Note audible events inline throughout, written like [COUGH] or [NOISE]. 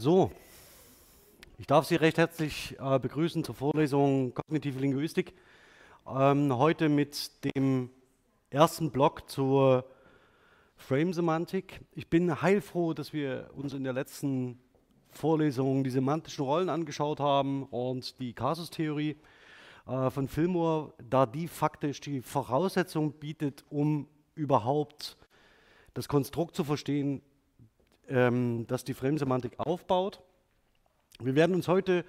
So, ich darf Sie recht herzlich äh, begrüßen zur Vorlesung Kognitive Linguistik. Ähm, heute mit dem ersten Block zur Frame-Semantik. Ich bin heilfroh, dass wir uns in der letzten Vorlesung die semantischen Rollen angeschaut haben und die Kasustheorie äh, von Fillmore, da die faktisch die Voraussetzung bietet, um überhaupt das Konstrukt zu verstehen, ähm, das die Frame-Semantik aufbaut. Wir werden uns heute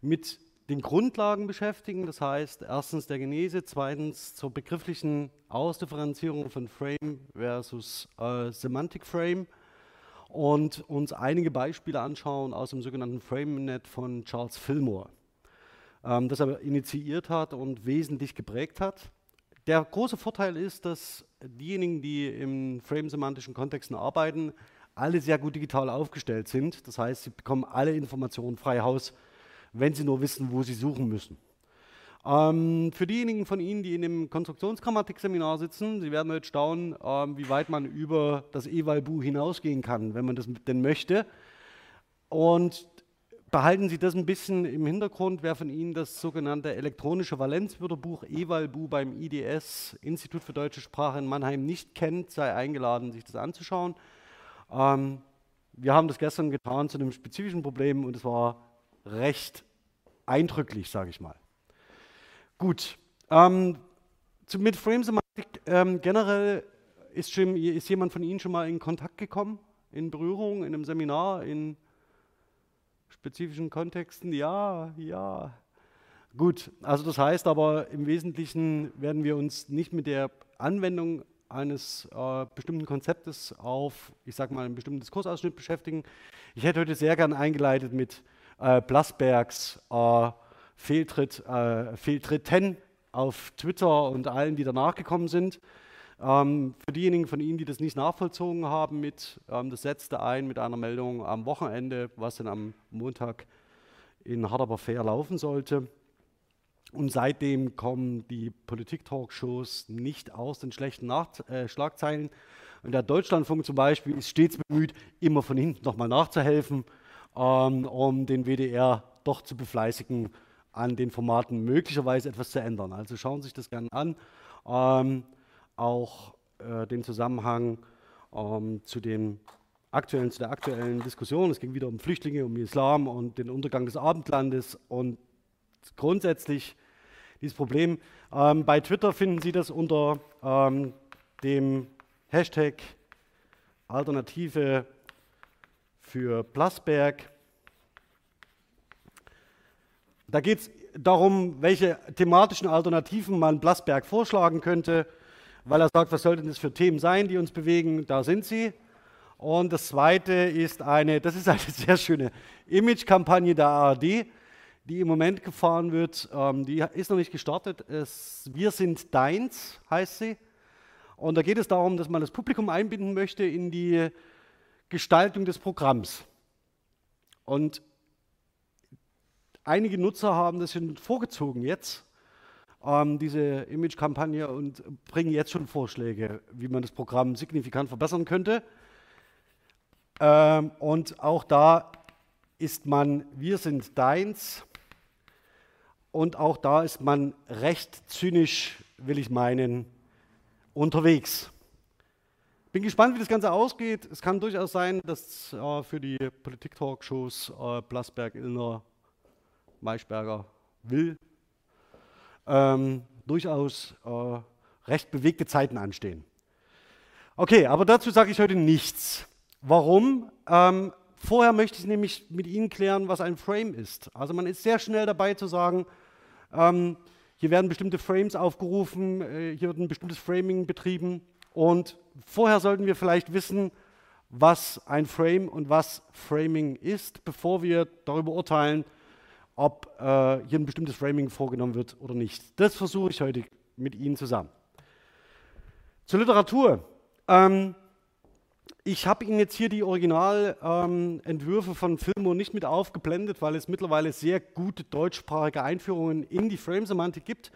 mit den Grundlagen beschäftigen, das heißt erstens der Genese, zweitens zur begrifflichen Ausdifferenzierung von Frame versus äh, Semantic Frame und uns einige Beispiele anschauen aus dem sogenannten FrameNet von Charles Fillmore, ähm, das er initiiert hat und wesentlich geprägt hat. Der große Vorteil ist, dass diejenigen, die im frame-semantischen Kontexten arbeiten, alle sehr gut digital aufgestellt sind. Das heißt, sie bekommen alle Informationen frei Haus, wenn sie nur wissen, wo sie suchen müssen. Ähm, für diejenigen von Ihnen, die in dem Konstruktionsgrammatik-Seminar sitzen, Sie werden heute staunen, ähm, wie weit man über das Eval-Bu hinausgehen kann, wenn man das denn möchte. Und behalten Sie das ein bisschen im Hintergrund, wer von Ihnen das sogenannte elektronische Valenzwörterbuch Eval-Bu beim IDS, Institut für Deutsche Sprache in Mannheim, nicht kennt, sei eingeladen, sich das anzuschauen. Ähm, wir haben das gestern getan zu einem spezifischen Problem und es war recht eindrücklich, sage ich mal. Gut, ähm, zu, mit Frame-Semantik ähm, generell ist, schon, ist jemand von Ihnen schon mal in Kontakt gekommen, in Berührung, in einem Seminar, in spezifischen Kontexten? Ja, ja. Gut, also das heißt aber im Wesentlichen werden wir uns nicht mit der Anwendung eines äh, bestimmten Konzeptes auf, ich sage mal, einen bestimmten Diskursausschnitt beschäftigen. Ich hätte heute sehr gern eingeleitet mit äh, Blasbergs äh, Fehltritt, äh, Fehltritten auf Twitter und allen, die danach gekommen sind. Ähm, für diejenigen von Ihnen, die das nicht nachvollzogen haben, mit, ähm, das setzte ein mit einer Meldung am Wochenende, was dann am Montag in Hard Fair laufen sollte. Und seitdem kommen die Politik-Talkshows nicht aus den schlechten Nacht äh, Schlagzeilen. Und der Deutschlandfunk zum Beispiel ist stets bemüht, immer von hinten nochmal nachzuhelfen, ähm, um den WDR doch zu befleißigen, an den Formaten möglicherweise etwas zu ändern. Also schauen Sie sich das gerne an. Ähm, auch äh, den Zusammenhang ähm, zu, den aktuellen, zu der aktuellen Diskussion. Es ging wieder um Flüchtlinge, um Islam und den Untergang des Abendlandes und grundsätzlich dieses Problem. Ähm, bei Twitter finden Sie das unter ähm, dem Hashtag Alternative für Plasberg. Da geht es darum, welche thematischen Alternativen man Plasberg vorschlagen könnte, weil er sagt, was sollten das für Themen sein, die uns bewegen? Da sind sie. Und das zweite ist eine, das ist eine [LAUGHS] sehr schöne Image-Kampagne der ARD die im Moment gefahren wird, ähm, die ist noch nicht gestartet. Es, Wir sind deins, heißt sie. Und da geht es darum, dass man das Publikum einbinden möchte in die Gestaltung des Programms. Und einige Nutzer haben das schon vorgezogen jetzt, ähm, diese Image-Kampagne, und bringen jetzt schon Vorschläge, wie man das Programm signifikant verbessern könnte. Ähm, und auch da ist man, wir sind deins, und auch da ist man recht zynisch, will ich meinen, unterwegs. Bin gespannt, wie das Ganze ausgeht. Es kann durchaus sein, dass äh, für die Politik-Talkshows äh, Plasberg, Illner, Maischberger, Will ähm, durchaus äh, recht bewegte Zeiten anstehen. Okay, aber dazu sage ich heute nichts. Warum? Ähm, vorher möchte ich nämlich mit Ihnen klären, was ein Frame ist. Also man ist sehr schnell dabei zu sagen, ähm, hier werden bestimmte Frames aufgerufen, äh, hier wird ein bestimmtes Framing betrieben. Und vorher sollten wir vielleicht wissen, was ein Frame und was Framing ist, bevor wir darüber urteilen, ob äh, hier ein bestimmtes Framing vorgenommen wird oder nicht. Das versuche ich heute mit Ihnen zusammen. Zur Literatur. Ähm, ich habe Ihnen jetzt hier die Originalentwürfe ähm, von Filmo nicht mit aufgeblendet, weil es mittlerweile sehr gute deutschsprachige Einführungen in die Frame-Semantik gibt.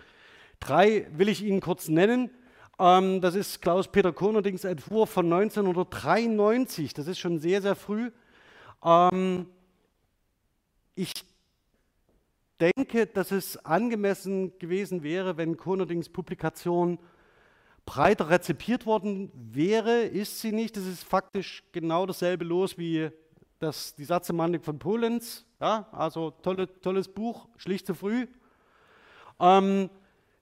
Drei will ich Ihnen kurz nennen. Ähm, das ist Klaus-Peter Konerdings Entwurf von 1993. Das ist schon sehr, sehr früh. Ähm, ich denke, dass es angemessen gewesen wäre, wenn Konradings Publikation breiter rezipiert worden wäre, ist sie nicht. Das ist faktisch genau dasselbe los wie das, die Satzsemantik von Polenz. Ja, also tolle, tolles Buch, schlicht zu früh. Ähm,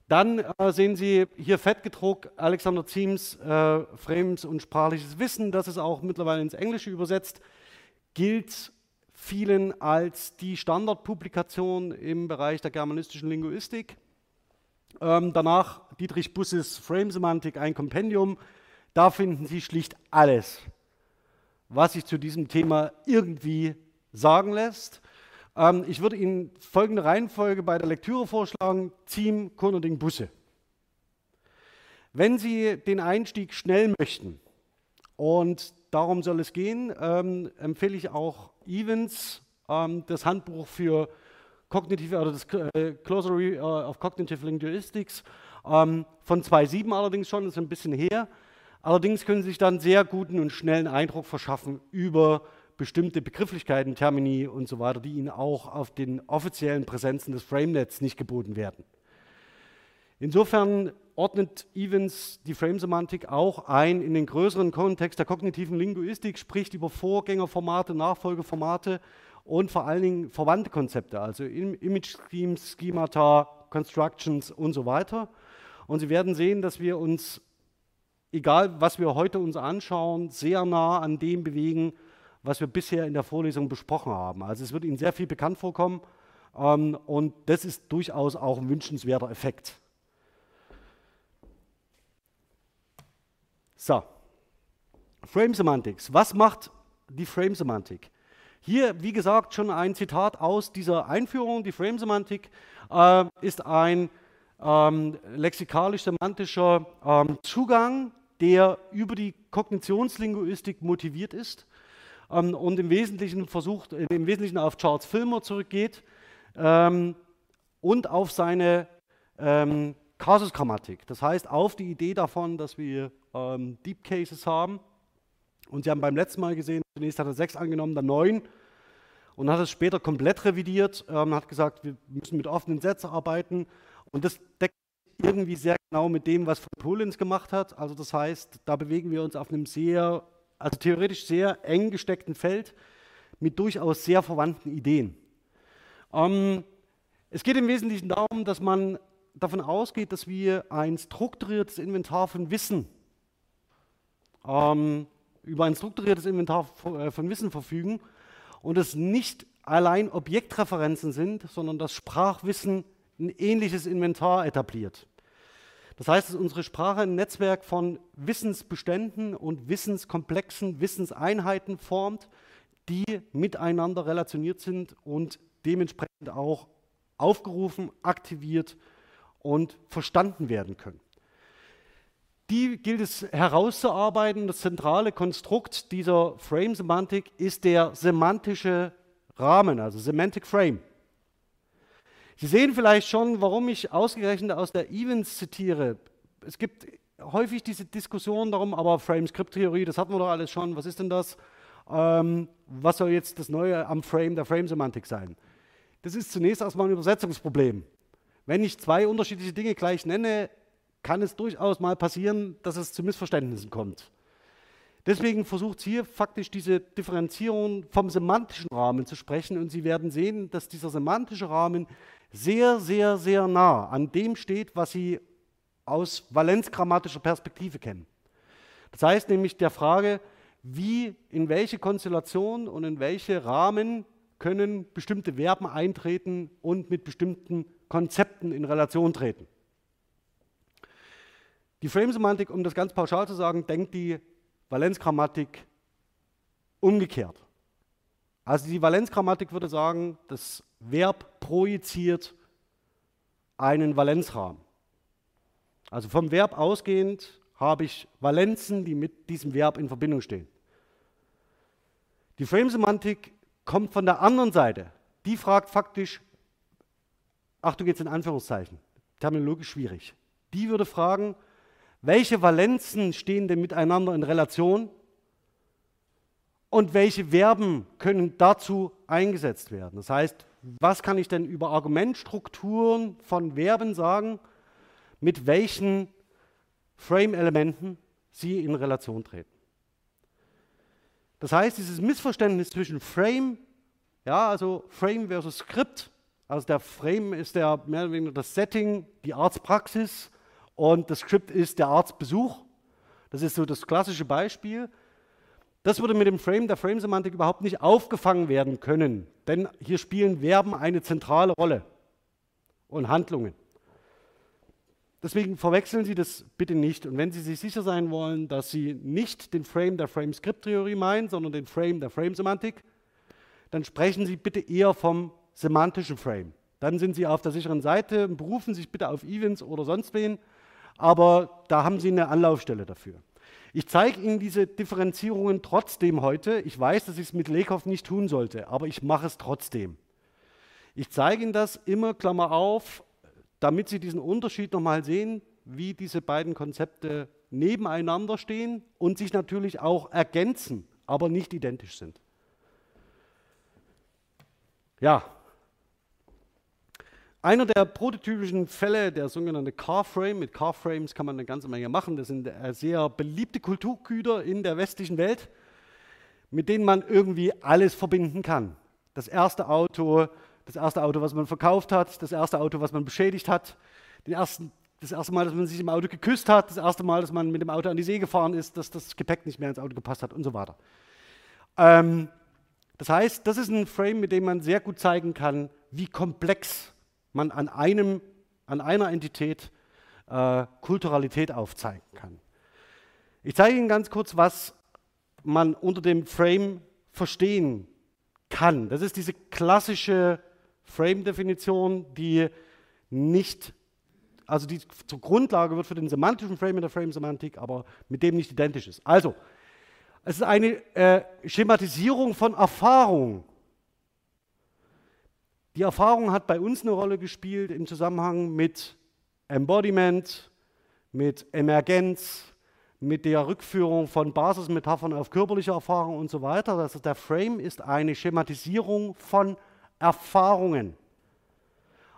dann äh, sehen Sie hier fett gedruckt Alexander Ziems äh, Frames und sprachliches Wissen, das ist auch mittlerweile ins Englische übersetzt, gilt vielen als die Standardpublikation im Bereich der germanistischen Linguistik. Ähm, danach Dietrich Busses Frame-Semantik, ein Kompendium. Da finden Sie schlicht alles, was sich zu diesem Thema irgendwie sagen lässt. Ähm, ich würde Ihnen folgende Reihenfolge bei der Lektüre vorschlagen: Ziem, Konrading, Busse. Wenn Sie den Einstieg schnell möchten, und darum soll es gehen, ähm, empfehle ich auch Evans, ähm, das Handbuch für kognitive oder das äh, Glossary äh, of Cognitive Linguistics ähm, von 2.7 allerdings schon, das ist ein bisschen her. Allerdings können Sie sich dann sehr guten und schnellen Eindruck verschaffen über bestimmte Begrifflichkeiten, Termini und so weiter, die Ihnen auch auf den offiziellen Präsenzen des FrameNets nicht geboten werden. Insofern ordnet Evans die Frame-Semantik auch ein in den größeren Kontext der kognitiven Linguistik, spricht über Vorgängerformate, Nachfolgeformate und vor allen Dingen verwandte Konzepte, also Image Schemes, Schemata, Constructions und so weiter. Und Sie werden sehen, dass wir uns, egal was wir heute uns anschauen, sehr nah an dem bewegen, was wir bisher in der Vorlesung besprochen haben. Also es wird Ihnen sehr viel bekannt vorkommen ähm, und das ist durchaus auch ein wünschenswerter Effekt. So, Frame Semantics. Was macht die Frame Semantik? Hier, wie gesagt, schon ein Zitat aus dieser Einführung. Die Frame Semantik äh, ist ein ähm, lexikalisch-semantischer ähm, Zugang, der über die Kognitionslinguistik motiviert ist ähm, und im Wesentlichen versucht, äh, im Wesentlichen auf Charles Filmer zurückgeht ähm, und auf seine ähm, Kasusgrammatik. Das heißt, auf die Idee davon, dass wir ähm, Deep Cases haben. Und Sie haben beim letzten Mal gesehen, zunächst hat er sechs angenommen, dann neun und hat es später komplett revidiert, ähm, hat gesagt, wir müssen mit offenen Sätzen arbeiten. Und das deckt irgendwie sehr genau mit dem, was Polens gemacht hat. Also das heißt, da bewegen wir uns auf einem sehr also theoretisch sehr eng gesteckten Feld mit durchaus sehr verwandten Ideen. Ähm, es geht im Wesentlichen darum, dass man davon ausgeht, dass wir ein strukturiertes Inventar von Wissen ähm, über ein strukturiertes Inventar äh, von Wissen verfügen und es nicht allein Objektreferenzen sind, sondern das Sprachwissen ein ähnliches Inventar etabliert. Das heißt, dass unsere Sprache ein Netzwerk von Wissensbeständen und wissenskomplexen Wissenseinheiten formt, die miteinander relationiert sind und dementsprechend auch aufgerufen, aktiviert und verstanden werden können. Die gilt es herauszuarbeiten. Das zentrale Konstrukt dieser Frame-Semantik ist der semantische Rahmen, also Semantic Frame. Sie sehen vielleicht schon, warum ich ausgerechnet aus der Evans zitiere. Es gibt häufig diese Diskussion darum, aber Frame-Script-Theorie, das hatten wir doch alles schon, was ist denn das? Ähm, was soll jetzt das Neue am Frame der Frame-Semantik sein? Das ist zunächst erstmal ein Übersetzungsproblem. Wenn ich zwei unterschiedliche Dinge gleich nenne, kann es durchaus mal passieren, dass es zu Missverständnissen kommt. Deswegen versucht hier faktisch diese Differenzierung vom semantischen Rahmen zu sprechen und Sie werden sehen, dass dieser semantische Rahmen sehr, sehr, sehr nah an dem steht, was Sie aus valenzgrammatischer Perspektive kennen. Das heißt nämlich der Frage, wie, in welche Konstellation und in welche Rahmen können bestimmte Verben eintreten und mit bestimmten Konzepten in Relation treten. Die Frame-Semantik, um das ganz pauschal zu sagen, denkt die Valenzgrammatik umgekehrt. Also die Valenzgrammatik würde sagen, das Verb projiziert einen Valenzrahmen. Also vom Verb ausgehend habe ich Valenzen, die mit diesem Verb in Verbindung stehen. Die Frame-Semantik kommt von der anderen Seite. Die fragt faktisch, Achtung jetzt in Anführungszeichen, terminologisch schwierig. Die würde fragen, welche Valenzen stehen denn miteinander in Relation und welche Verben können dazu eingesetzt werden. Das heißt, was kann ich denn über Argumentstrukturen von Verben sagen, mit welchen Frame-Elementen sie in Relation treten. Das heißt, dieses Missverständnis zwischen Frame, ja, also Frame versus Skript, also der Frame ist der mehr oder weniger das Setting, die Arztpraxis und das Skript ist der Arztbesuch. Das ist so das klassische Beispiel. Das würde mit dem Frame der Frame-Semantik überhaupt nicht aufgefangen werden können, denn hier spielen Verben eine zentrale Rolle und Handlungen. Deswegen verwechseln Sie das bitte nicht. Und wenn Sie sich sicher sein wollen, dass Sie nicht den Frame der Frame-Script-Theorie meinen, sondern den Frame der Frame-Semantik, dann sprechen Sie bitte eher vom semantischen Frame. Dann sind Sie auf der sicheren Seite und berufen sich bitte auf Evans oder sonst wen, aber da haben Sie eine Anlaufstelle dafür. Ich zeige Ihnen diese Differenzierungen trotzdem heute. Ich weiß, dass ich es mit Lakoff nicht tun sollte, aber ich mache es trotzdem. Ich zeige Ihnen das immer, Klammer auf, damit Sie diesen Unterschied nochmal sehen, wie diese beiden Konzepte nebeneinander stehen und sich natürlich auch ergänzen, aber nicht identisch sind. Ja, einer der prototypischen Fälle, der sogenannte Car-Frame, mit Car-Frames kann man eine ganze Menge machen. Das sind äh, sehr beliebte Kulturgüter in der westlichen Welt, mit denen man irgendwie alles verbinden kann. Das erste Auto, das erste Auto, was man verkauft hat, das erste Auto, was man beschädigt hat, ersten, das erste Mal, dass man sich im Auto geküsst hat, das erste Mal, dass man mit dem Auto an die See gefahren ist, dass das Gepäck nicht mehr ins Auto gepasst hat und so weiter. Ähm, das heißt, das ist ein Frame, mit dem man sehr gut zeigen kann, wie komplex man an, einem, an einer Entität äh, Kulturalität aufzeigen kann. Ich zeige Ihnen ganz kurz, was man unter dem Frame verstehen kann. Das ist diese klassische Frame-Definition, die nicht, also die zur Grundlage wird für den semantischen Frame in der Frame-Semantik, aber mit dem nicht identisch ist. Also, es ist eine äh, Schematisierung von Erfahrung. Die Erfahrung hat bei uns eine Rolle gespielt im Zusammenhang mit Embodiment, mit Emergenz, mit der Rückführung von Basismetaphern auf körperliche Erfahrung und so weiter. Das der Frame ist eine Schematisierung von Erfahrungen.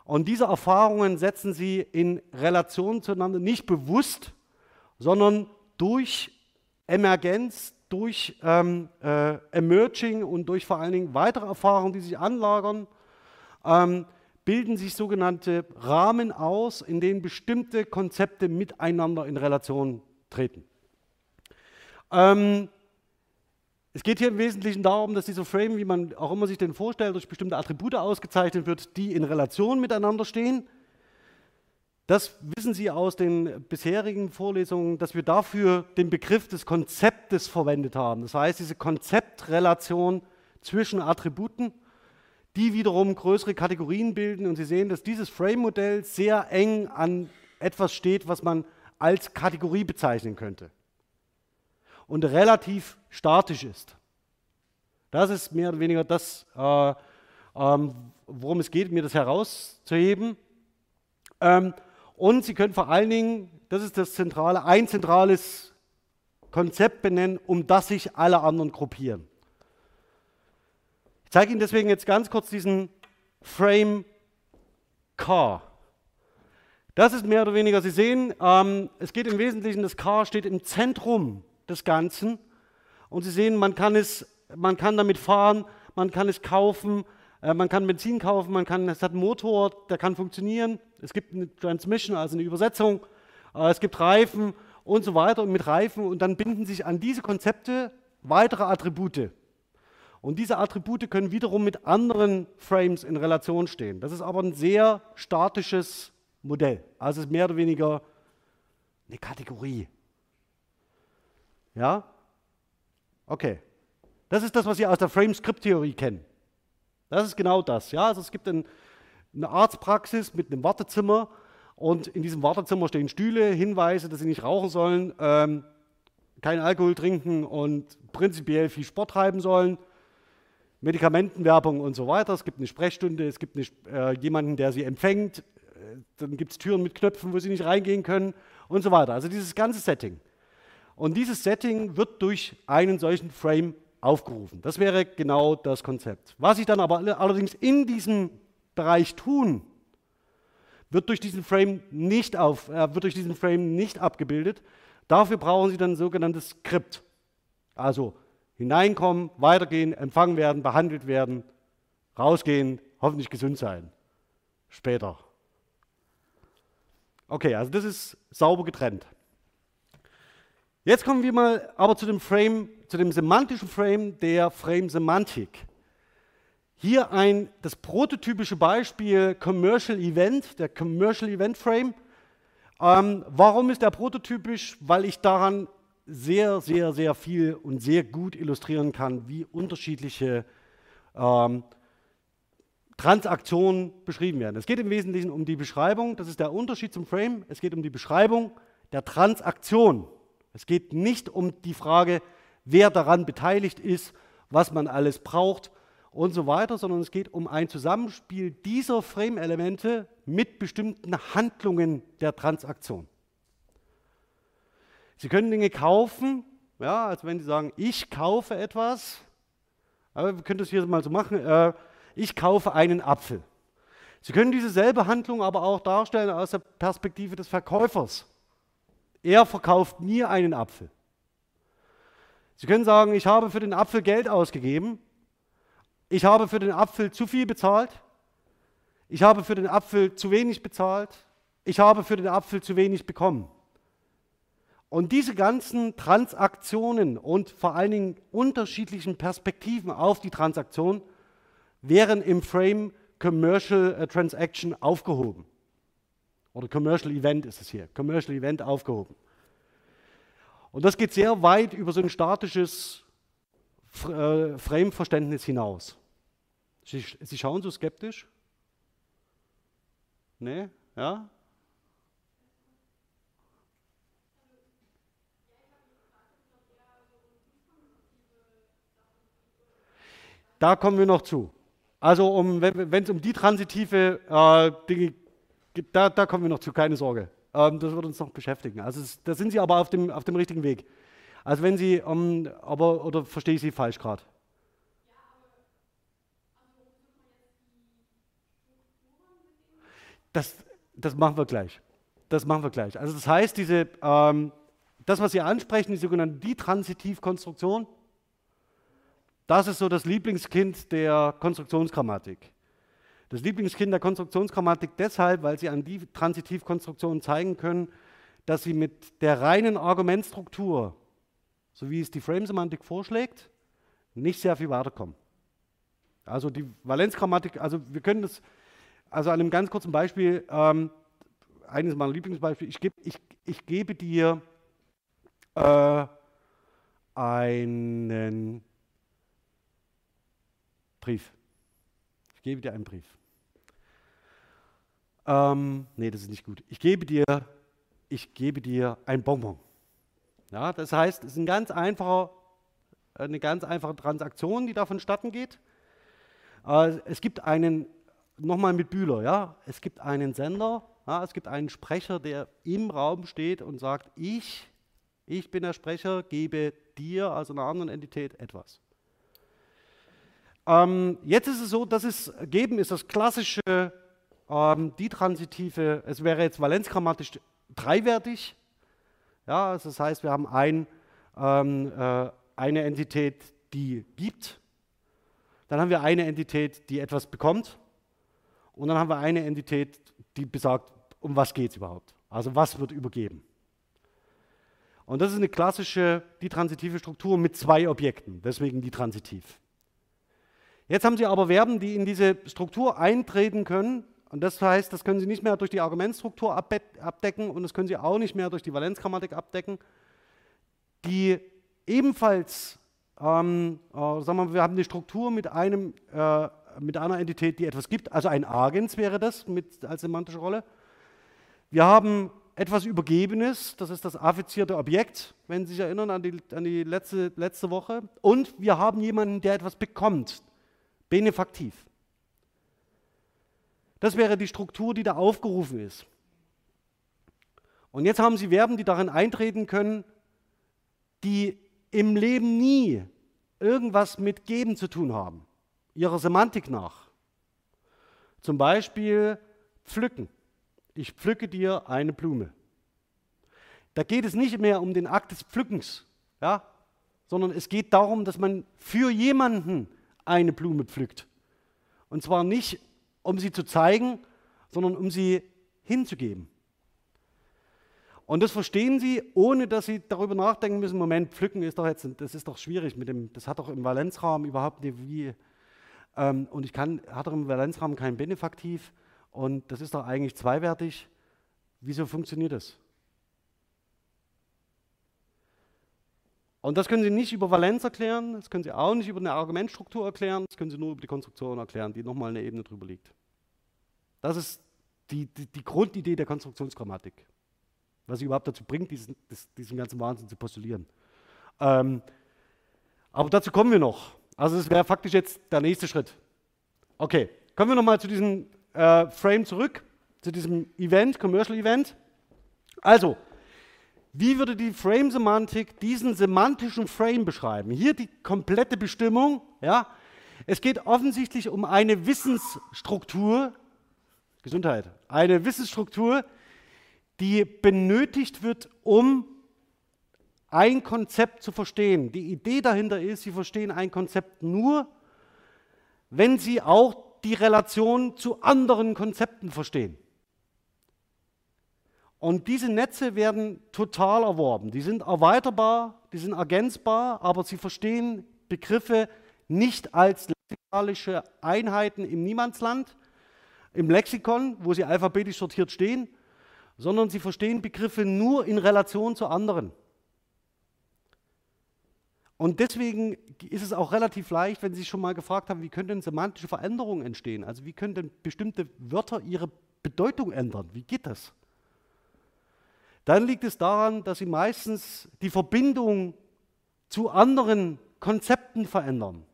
Und diese Erfahrungen setzen Sie in Relation zueinander, nicht bewusst, sondern durch Emergenz, durch ähm, äh, Emerging und durch vor allen Dingen weitere Erfahrungen, die sich anlagern ähm, bilden sich sogenannte Rahmen aus, in denen bestimmte Konzepte miteinander in Relation treten. Ähm, es geht hier im Wesentlichen darum, dass dieser Frame, wie man auch immer sich den vorstellt, durch bestimmte Attribute ausgezeichnet wird, die in Relation miteinander stehen. Das wissen Sie aus den bisherigen Vorlesungen, dass wir dafür den Begriff des Konzeptes verwendet haben. Das heißt, diese Konzeptrelation zwischen Attributen die wiederum größere Kategorien bilden. Und Sie sehen, dass dieses Frame-Modell sehr eng an etwas steht, was man als Kategorie bezeichnen könnte und relativ statisch ist. Das ist mehr oder weniger das, äh, ähm, worum es geht, mir das herauszuheben. Ähm, und Sie können vor allen Dingen, das ist das Zentrale, ein zentrales Konzept benennen, um das sich alle anderen gruppieren. Ich zeige Ihnen deswegen jetzt ganz kurz diesen Frame Car. Das ist mehr oder weniger, Sie sehen, ähm, es geht im Wesentlichen, das Car steht im Zentrum des Ganzen. Und Sie sehen, man kann, es, man kann damit fahren, man kann es kaufen, äh, man kann Benzin kaufen, man kann, es hat einen Motor, der kann funktionieren. Es gibt eine Transmission, also eine Übersetzung. Äh, es gibt Reifen und so weiter und mit Reifen. Und dann binden sich an diese Konzepte weitere Attribute. Und diese Attribute können wiederum mit anderen Frames in Relation stehen. Das ist aber ein sehr statisches Modell. Also es ist mehr oder weniger eine Kategorie. Ja? Okay. Das ist das, was Sie aus der Frame-Script-Theorie kennen. Das ist genau das. Ja? Also es gibt ein, eine Arztpraxis mit einem Wartezimmer und in diesem Wartezimmer stehen Stühle, Hinweise, dass Sie nicht rauchen sollen, ähm, keinen Alkohol trinken und prinzipiell viel Sport treiben sollen. Medikamentenwerbung und so weiter. Es gibt eine Sprechstunde, es gibt eine, äh, jemanden, der sie empfängt. Äh, dann gibt es Türen mit Knöpfen, wo sie nicht reingehen können und so weiter. Also dieses ganze Setting. Und dieses Setting wird durch einen solchen Frame aufgerufen. Das wäre genau das Konzept. Was ich dann aber allerdings in diesem Bereich tun, wird durch diesen Frame nicht, auf, äh, wird durch diesen Frame nicht abgebildet. Dafür brauchen Sie dann ein sogenanntes Skript. Also hineinkommen, weitergehen, empfangen werden, behandelt werden, rausgehen, hoffentlich gesund sein. Später. Okay, also das ist sauber getrennt. Jetzt kommen wir mal aber zu dem Frame, zu dem semantischen Frame der Frame-Semantik. Hier ein, das prototypische Beispiel Commercial Event, der Commercial Event Frame. Ähm, warum ist der prototypisch? Weil ich daran sehr, sehr, sehr viel und sehr gut illustrieren kann, wie unterschiedliche ähm, Transaktionen beschrieben werden. Es geht im Wesentlichen um die Beschreibung, das ist der Unterschied zum Frame, es geht um die Beschreibung der Transaktion. Es geht nicht um die Frage, wer daran beteiligt ist, was man alles braucht und so weiter, sondern es geht um ein Zusammenspiel dieser Frame-Elemente mit bestimmten Handlungen der Transaktion. Sie können Dinge kaufen, ja, als wenn Sie sagen, ich kaufe etwas, aber wir können das hier mal so machen, äh, ich kaufe einen Apfel. Sie können dieselbe Handlung aber auch darstellen aus der Perspektive des Verkäufers. Er verkauft mir einen Apfel. Sie können sagen, ich habe für den Apfel Geld ausgegeben, ich habe für den Apfel zu viel bezahlt, ich habe für den Apfel zu wenig bezahlt, ich habe für den Apfel zu wenig bekommen. Und diese ganzen Transaktionen und vor allen Dingen unterschiedlichen Perspektiven auf die Transaktion wären im Frame Commercial äh, Transaction aufgehoben. Oder Commercial Event ist es hier. Commercial Event aufgehoben. Und das geht sehr weit über so ein statisches äh, Frame-Verständnis hinaus. Sie, schauen so skeptisch? Nee? Ja? Da kommen wir noch zu. Also um, wenn es um die transitive äh, Dinge geht, da, da, kommen wir noch zu, keine Sorge. Ähm, das wird uns noch beschäftigen. Also es, da sind Sie aber auf dem, auf dem richtigen Weg. Also wenn Sie, ähm, aber, oder verstehe ich Sie falsch gerade? Das, das machen wir gleich. Das machen wir gleich. Also das heißt, diese, ähm, das, was Sie ansprechen, die sogenannte Ditransitivkonstruktion, das ist so das Lieblingskind der Konstruktionsgrammatik. Das Lieblingskind der Konstruktionsgrammatik deshalb, weil sie an die Transitivkonstruktionen zeigen können, dass sie mit der reinen Argumentstruktur, so wie es die Frame-Semantik vorschlägt, nicht sehr viel weiterkommen. Also die Valenzgrammatik, also wir können das, also an einem ganz kurzen Beispiel, ähm, eines meiner Lieblingsbeispiele, ich, geb, ich, ich gebe dir äh, einen Brief. Ich gebe dir einen Brief. Ähm, nee, das ist nicht gut. Ich gebe dir, ich gebe dir ein Bonbon. Ja, das heißt, es ist ein ganz eine ganz einfache Transaktion, die da vonstatten geht. Äh, es gibt einen, nochmal mit Bühler, ja, es gibt einen Sender, ja, es gibt einen Sprecher, der im Raum steht und sagt, ich, ich bin der Sprecher, gebe dir, also einer anderen Entität, etwas. Ähm, jetzt ist es so, dass es geben ist das klassische, ähm, die es wäre jetzt valenzgrammatisch dreiwertig. Ja, also das heißt, wir haben ein, ähm, äh, eine Entität, die gibt. Dann haben wir eine Entität, die etwas bekommt. Und dann haben wir eine Entität, die besagt, um was geht es überhaupt. Also was wird übergeben. Und das ist eine klassische, die transitive Struktur mit zwei Objekten, deswegen die transitiv. Jetzt haben Sie aber Verben, die in diese Struktur eintreten können. Und das heißt, das können Sie nicht mehr durch die Argumentstruktur abdecken und das können Sie auch nicht mehr durch die Valenzgrammatik abdecken, die ebenfalls, ähm, äh, sagen wir, mal, wir haben eine Struktur mit, einem, äh, mit einer Entität, die etwas gibt, also ein Agens wäre das mit, als semantische Rolle. Wir haben etwas Übergebenes, das ist das affizierte Objekt, wenn Sie sich erinnern an die, an die letzte, letzte Woche. Und wir haben jemanden, der etwas bekommt, Benefaktiv. Das wäre die Struktur, die da aufgerufen ist. Und jetzt haben Sie Verben, die darin eintreten können, die im Leben nie irgendwas mit Geben zu tun haben, ihrer Semantik nach. Zum Beispiel pflücken. Ich pflücke dir eine Blume. Da geht es nicht mehr um den Akt des Pflückens, ja, sondern es geht darum, dass man für jemanden eine Blume pflückt. Und zwar nicht, um sie zu zeigen, sondern um sie hinzugeben. Und das verstehen sie, ohne dass sie darüber nachdenken müssen, Moment, pflücken ist doch jetzt, das ist doch schwierig mit dem, das hat doch im Valenzrahmen überhaupt nicht wie, ähm, und ich kann, hat doch im Valenzrahmen kein Benefaktiv und das ist doch eigentlich zweiwertig. Wieso funktioniert das? Und das können Sie nicht über Valenz erklären, das können Sie auch nicht über eine Argumentstruktur erklären, das können Sie nur über die Konstruktion erklären, die nochmal eine Ebene drüber liegt. Das ist die, die, die Grundidee der Konstruktionsgrammatik was sie überhaupt dazu bringt, diesen, diesen ganzen Wahnsinn zu postulieren. Ähm, aber dazu kommen wir noch. Also das wäre faktisch jetzt der nächste Schritt. Okay, kommen wir nochmal zu diesem äh, Frame zurück, zu diesem Event, Commercial Event. Also, wie würde die Frame-Semantik diesen semantischen Frame beschreiben? Hier die komplette Bestimmung. Ja? Es geht offensichtlich um eine Wissensstruktur, Gesundheit, eine Wissensstruktur, die benötigt wird, um ein Konzept zu verstehen. Die Idee dahinter ist, Sie verstehen ein Konzept nur, wenn Sie auch die Relation zu anderen Konzepten verstehen. Und diese Netze werden total erworben. Die sind erweiterbar, die sind ergänzbar, aber Sie verstehen Begriffe nicht als lexikalische Einheiten im Niemandsland, im Lexikon, wo sie alphabetisch sortiert stehen, sondern sie verstehen Begriffe nur in Relation zu anderen. Und deswegen ist es auch relativ leicht, wenn Sie sich schon mal gefragt haben, wie können denn semantische Veränderungen entstehen? Also wie können denn bestimmte Wörter ihre Bedeutung ändern? Wie geht das? Dann liegt es daran, dass Sie meistens die Verbindung zu anderen Konzepten verändern.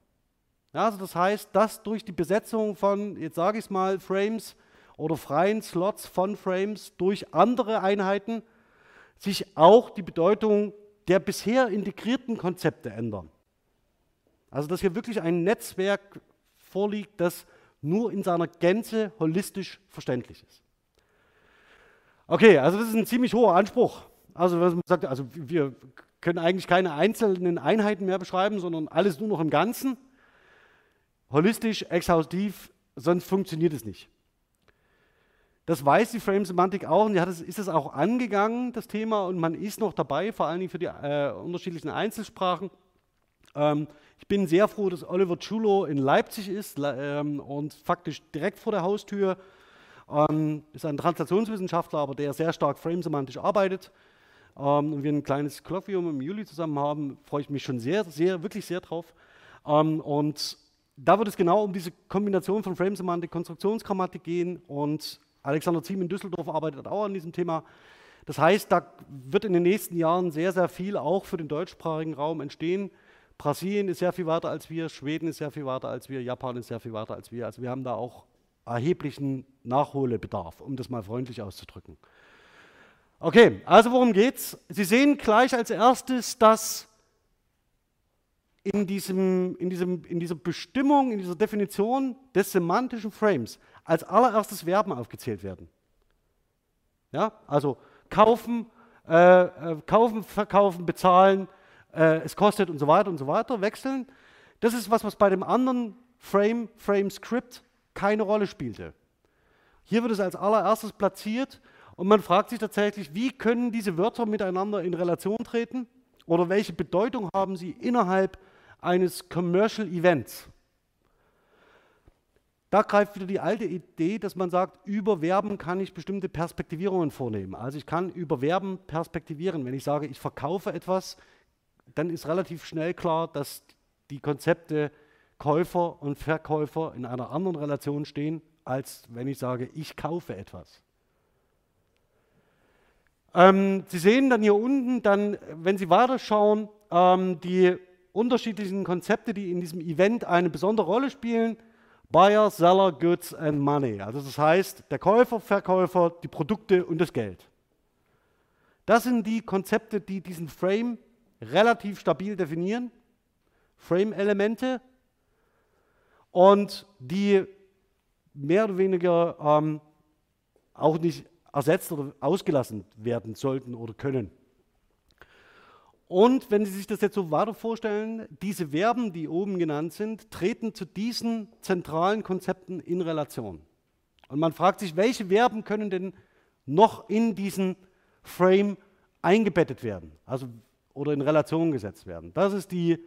Ja, also das heißt, dass durch die Besetzung von, jetzt sage ich es mal, Frames oder freien Slots von Frames durch andere Einheiten sich auch die Bedeutung der bisher integrierten Konzepte ändern. Also dass hier wirklich ein Netzwerk vorliegt, das nur in seiner Gänze holistisch verständlich ist. Okay, also das ist ein ziemlich hoher Anspruch. Also, was man sagt, also wir können eigentlich keine einzelnen Einheiten mehr beschreiben, sondern alles nur noch im Ganzen. Holistisch, exhaustiv, sonst funktioniert es nicht. Das weiß die Frame-Semantik auch und hat es, ist es auch angegangen, das Thema, und man ist noch dabei, vor allen Dingen für die äh, unterschiedlichen Einzelsprachen. Ähm, ich bin sehr froh, dass Oliver Chulo in Leipzig ist ähm, und faktisch direkt vor der Haustür. Ähm, ist ein Translationswissenschaftler, aber der sehr stark frame-semantisch arbeitet. Ähm, und wir ein kleines Kolloquium im Juli zusammen haben, freue ich mich schon sehr, sehr, wirklich sehr drauf. Ähm, und da wird es genau um diese Kombination von Frame-Semantik, Konstruktionsgrammatik gehen und Alexander Ziem in Düsseldorf arbeitet auch an diesem Thema. Das heißt, da wird in den nächsten Jahren sehr, sehr viel auch für den deutschsprachigen Raum entstehen. Brasilien ist sehr viel weiter als wir, Schweden ist sehr viel weiter als wir, Japan ist sehr viel weiter als wir. Also wir haben da auch erheblichen Nachholbedarf, um das mal freundlich auszudrücken. Okay, also worum geht's? Sie sehen gleich als erstes, dass in, diesem, in, diesem, in dieser Bestimmung, in dieser Definition des semantischen Frames als allererstes Verben aufgezählt werden. Ja, also kaufen, äh, äh, kaufen, verkaufen, bezahlen, äh, es kostet und so weiter und so weiter, wechseln. Das ist was, was bei dem anderen Frame, Frame Script keine Rolle spielte. Hier wird es als allererstes platziert und man fragt sich tatsächlich, wie können diese Wörter miteinander in Relation treten oder welche Bedeutung haben sie innerhalb eines Commercial Events. Da greift wieder die alte Idee, dass man sagt, über Verben kann ich bestimmte Perspektivierungen vornehmen. Also ich kann über Verben perspektivieren. Wenn ich sage, ich verkaufe etwas, dann ist relativ schnell klar, dass die Konzepte Käufer und Verkäufer in einer anderen Relation stehen, als wenn ich sage, ich kaufe etwas. Ähm, Sie sehen dann hier unten, dann, wenn Sie weiterschauen, ähm, die unterschiedlichen Konzepte, die in diesem Event eine besondere Rolle spielen. Buyer, Seller, Goods and Money. Also das heißt, der Käufer, Verkäufer, die Produkte und das Geld. Das sind die Konzepte, die diesen Frame relativ stabil definieren. Frame-Elemente und die mehr oder weniger ähm, auch nicht ersetzt oder ausgelassen werden sollten oder können. Und wenn Sie sich das jetzt so weiter vorstellen, diese Verben, die oben genannt sind, treten zu diesen zentralen Konzepten in Relation. Und man fragt sich, welche Verben können denn noch in diesen Frame eingebettet werden, also oder in Relation gesetzt werden. Das ist die,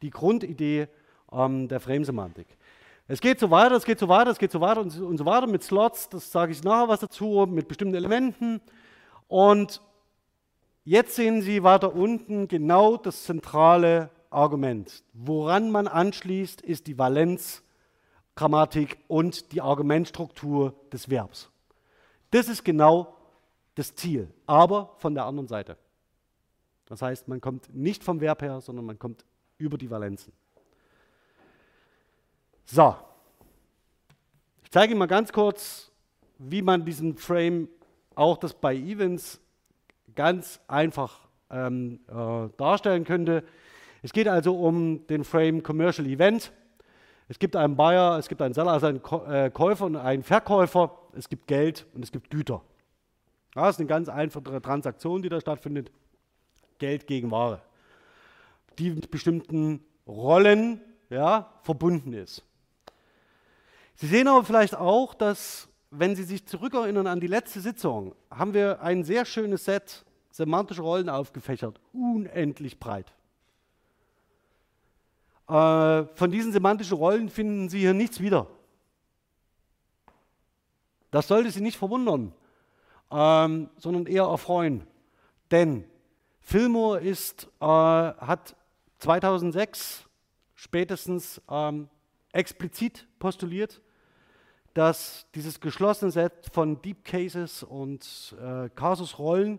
die Grundidee ähm, der Frame-Semantik. Es geht so weiter, es geht so weiter, es geht so weiter und, so weiter mit Slots, das sage ich nachher was dazu, mit bestimmten Elementen. Und jetzt sehen Sie weiter unten genau das zentrale Argument. Woran man anschließt, ist die Valenzgrammatik und die Argumentstruktur des Verbs. Das ist genau das Ziel, aber von der anderen Seite. Das heißt, man kommt nicht vom Verb her, sondern man kommt über die Valenzen. So, ich zeige Ihnen mal ganz kurz, wie man diesen Frame, auch das bei Events, ganz einfach ähm, äh, darstellen könnte. Es geht also um den Frame Commercial Event. Es gibt einen Buyer, es gibt einen Seller, also einen äh, Käufer und einen Verkäufer. Es gibt Geld und es gibt Güter. das ist eine ganz einfache Transaktion, die da stattfindet. Geld gegen Ware, die mit bestimmten Rollen ja, verbunden ist. Sie sehen aber vielleicht auch, dass, wenn Sie sich zurückerinnern an die letzte Sitzung, haben wir ein sehr schönes Set semantische Rollen aufgefächert, unendlich breit. Äh, von diesen semantischen Rollen finden Sie hier nichts wieder. Das sollte Sie nicht verwundern, ähm, sondern eher erfreuen. Denn Fillmore ist, äh, hat 2006 spätestens ähm, explizit postuliert, dass dieses geschlossene Set von Deep Cases und äh, Casus-Rollen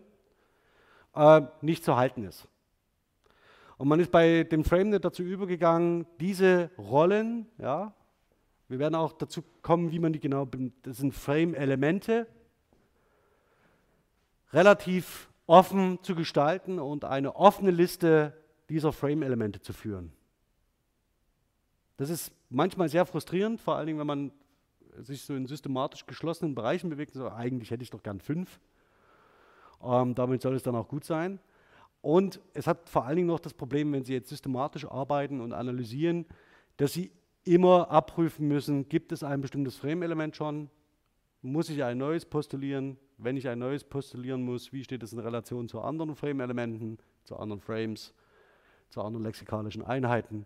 äh, nicht zu halten ist. Und man ist bei dem FrameNet dazu übergegangen, diese Rollen, ja, wir werden auch dazu kommen, wie man die genau, das sind Frame-Elemente, relativ offen zu gestalten und eine offene Liste dieser Frame-Elemente zu führen. Das ist manchmal sehr frustrierend, vor allen Dingen, wenn man sich so in systematisch geschlossenen Bereichen bewegt, so, eigentlich hätte ich doch gern fünf. Ähm, damit soll es dann auch gut sein. Und es hat vor allen Dingen noch das Problem, wenn Sie jetzt systematisch arbeiten und analysieren, dass Sie immer abprüfen müssen, gibt es ein bestimmtes Frame-Element schon? Muss ich ein neues postulieren? Wenn ich ein neues postulieren muss, wie steht es in Relation zu anderen Frame-Elementen, zu anderen Frames, zu anderen lexikalischen Einheiten?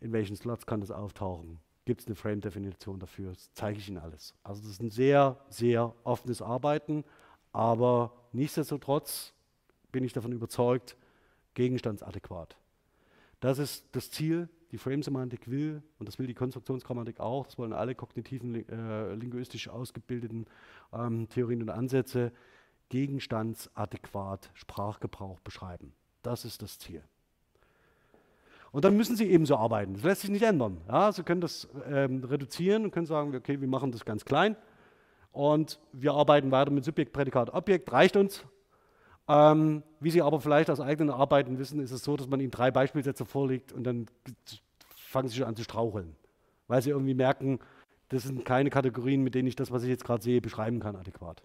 In welchen Slots kann das auftauchen? Gibt es eine Frame-Definition dafür. Das zeige ich Ihnen alles. Also das ist ein sehr, sehr offenes Arbeiten, aber nichtsdestotrotz bin ich davon überzeugt, gegenstandsadäquat. Das ist das Ziel, die Frame-Semantik will, und das will die Konstruktionsgrammatik auch, das wollen alle kognitiven, äh, linguistisch ausgebildeten ähm, Theorien und Ansätze, gegenstandsadäquat Sprachgebrauch beschreiben. Das ist das Ziel. Und dann müssen Sie ebenso arbeiten. Das lässt sich nicht ändern. Ja, Sie können das ähm, reduzieren und können sagen, okay, wir machen das ganz klein und wir arbeiten weiter mit Subjekt, Prädikat, Objekt, reicht uns. Ähm, wie Sie aber vielleicht aus eigenen Arbeiten wissen, ist es so, dass man Ihnen drei Beispielsätze vorlegt und dann fangen Sie schon an zu straucheln, weil Sie irgendwie merken, das sind keine Kategorien, mit denen ich das, was ich jetzt gerade sehe, beschreiben kann adäquat.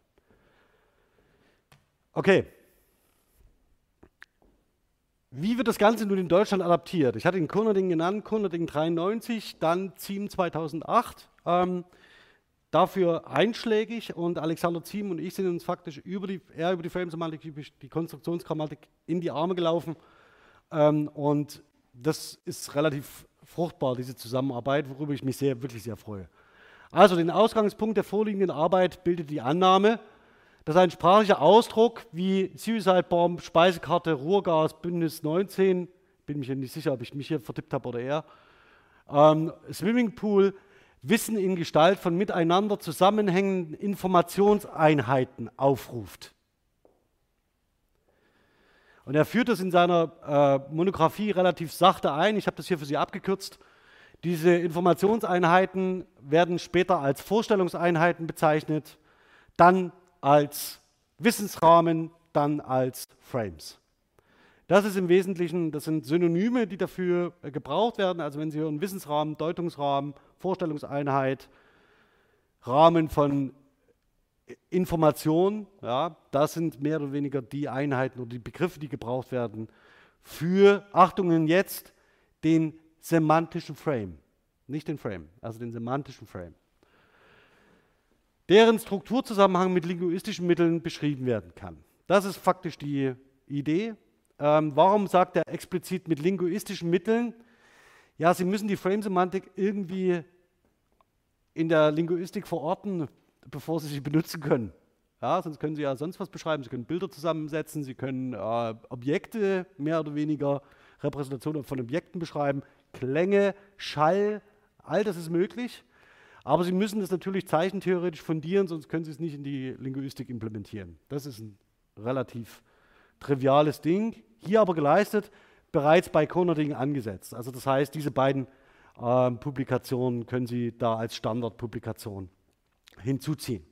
Okay, wie wird das Ganze nun in Deutschland adaptiert? Ich hatte den Kurnerding genannt, Kurnerding 93, dann Ziem 2008. Ähm, dafür einschlägig und Alexander Ziem und ich sind uns faktisch über die, eher über die Frame-Semantik, die Konstruktionsgrammatik in die Arme gelaufen. Ähm, und das ist relativ fruchtbar, diese Zusammenarbeit, worüber ich mich sehr, wirklich sehr freue. Also den Ausgangspunkt der vorliegenden Arbeit bildet die Annahme, das ist ein sprachlicher Ausdruck wie Suicide Bomb, Speisekarte, Ruhrgas, Bündnis 19. Bin mir nicht sicher, ob ich mich hier vertippt habe oder er. Ähm, Swimmingpool, Wissen in Gestalt von miteinander zusammenhängenden Informationseinheiten aufruft. Und er führt das in seiner äh, Monographie relativ sachte ein. Ich habe das hier für Sie abgekürzt. Diese Informationseinheiten werden später als Vorstellungseinheiten bezeichnet, dann als Wissensrahmen, dann als Frames. Das ist im Wesentlichen, das sind Synonyme, die dafür äh, gebraucht werden. Also wenn Sie hören Wissensrahmen, Deutungsrahmen, Vorstellungseinheit, Rahmen von Information, ja, das sind mehr oder weniger die Einheiten oder die Begriffe, die gebraucht werden für, Achtungen jetzt, den semantischen Frame. Nicht den Frame, also den semantischen Frame. Deren Strukturzusammenhang mit linguistischen Mitteln beschrieben werden kann. Das ist faktisch die Idee. Ähm, warum sagt er explizit mit linguistischen Mitteln? Ja, Sie müssen die Frame-Semantik irgendwie in der Linguistik verorten, bevor Sie sie benutzen können. Ja, sonst können Sie ja sonst was beschreiben. Sie können Bilder zusammensetzen, Sie können äh, Objekte mehr oder weniger, Repräsentationen von Objekten beschreiben, Klänge, Schall, all das ist möglich. Aber Sie müssen das natürlich zeichentheoretisch fundieren, sonst können Sie es nicht in die Linguistik implementieren. Das ist ein relativ triviales Ding. Hier aber geleistet, bereits bei Conrading angesetzt. Also das heißt, diese beiden äh, Publikationen können Sie da als Standardpublikation hinzuziehen.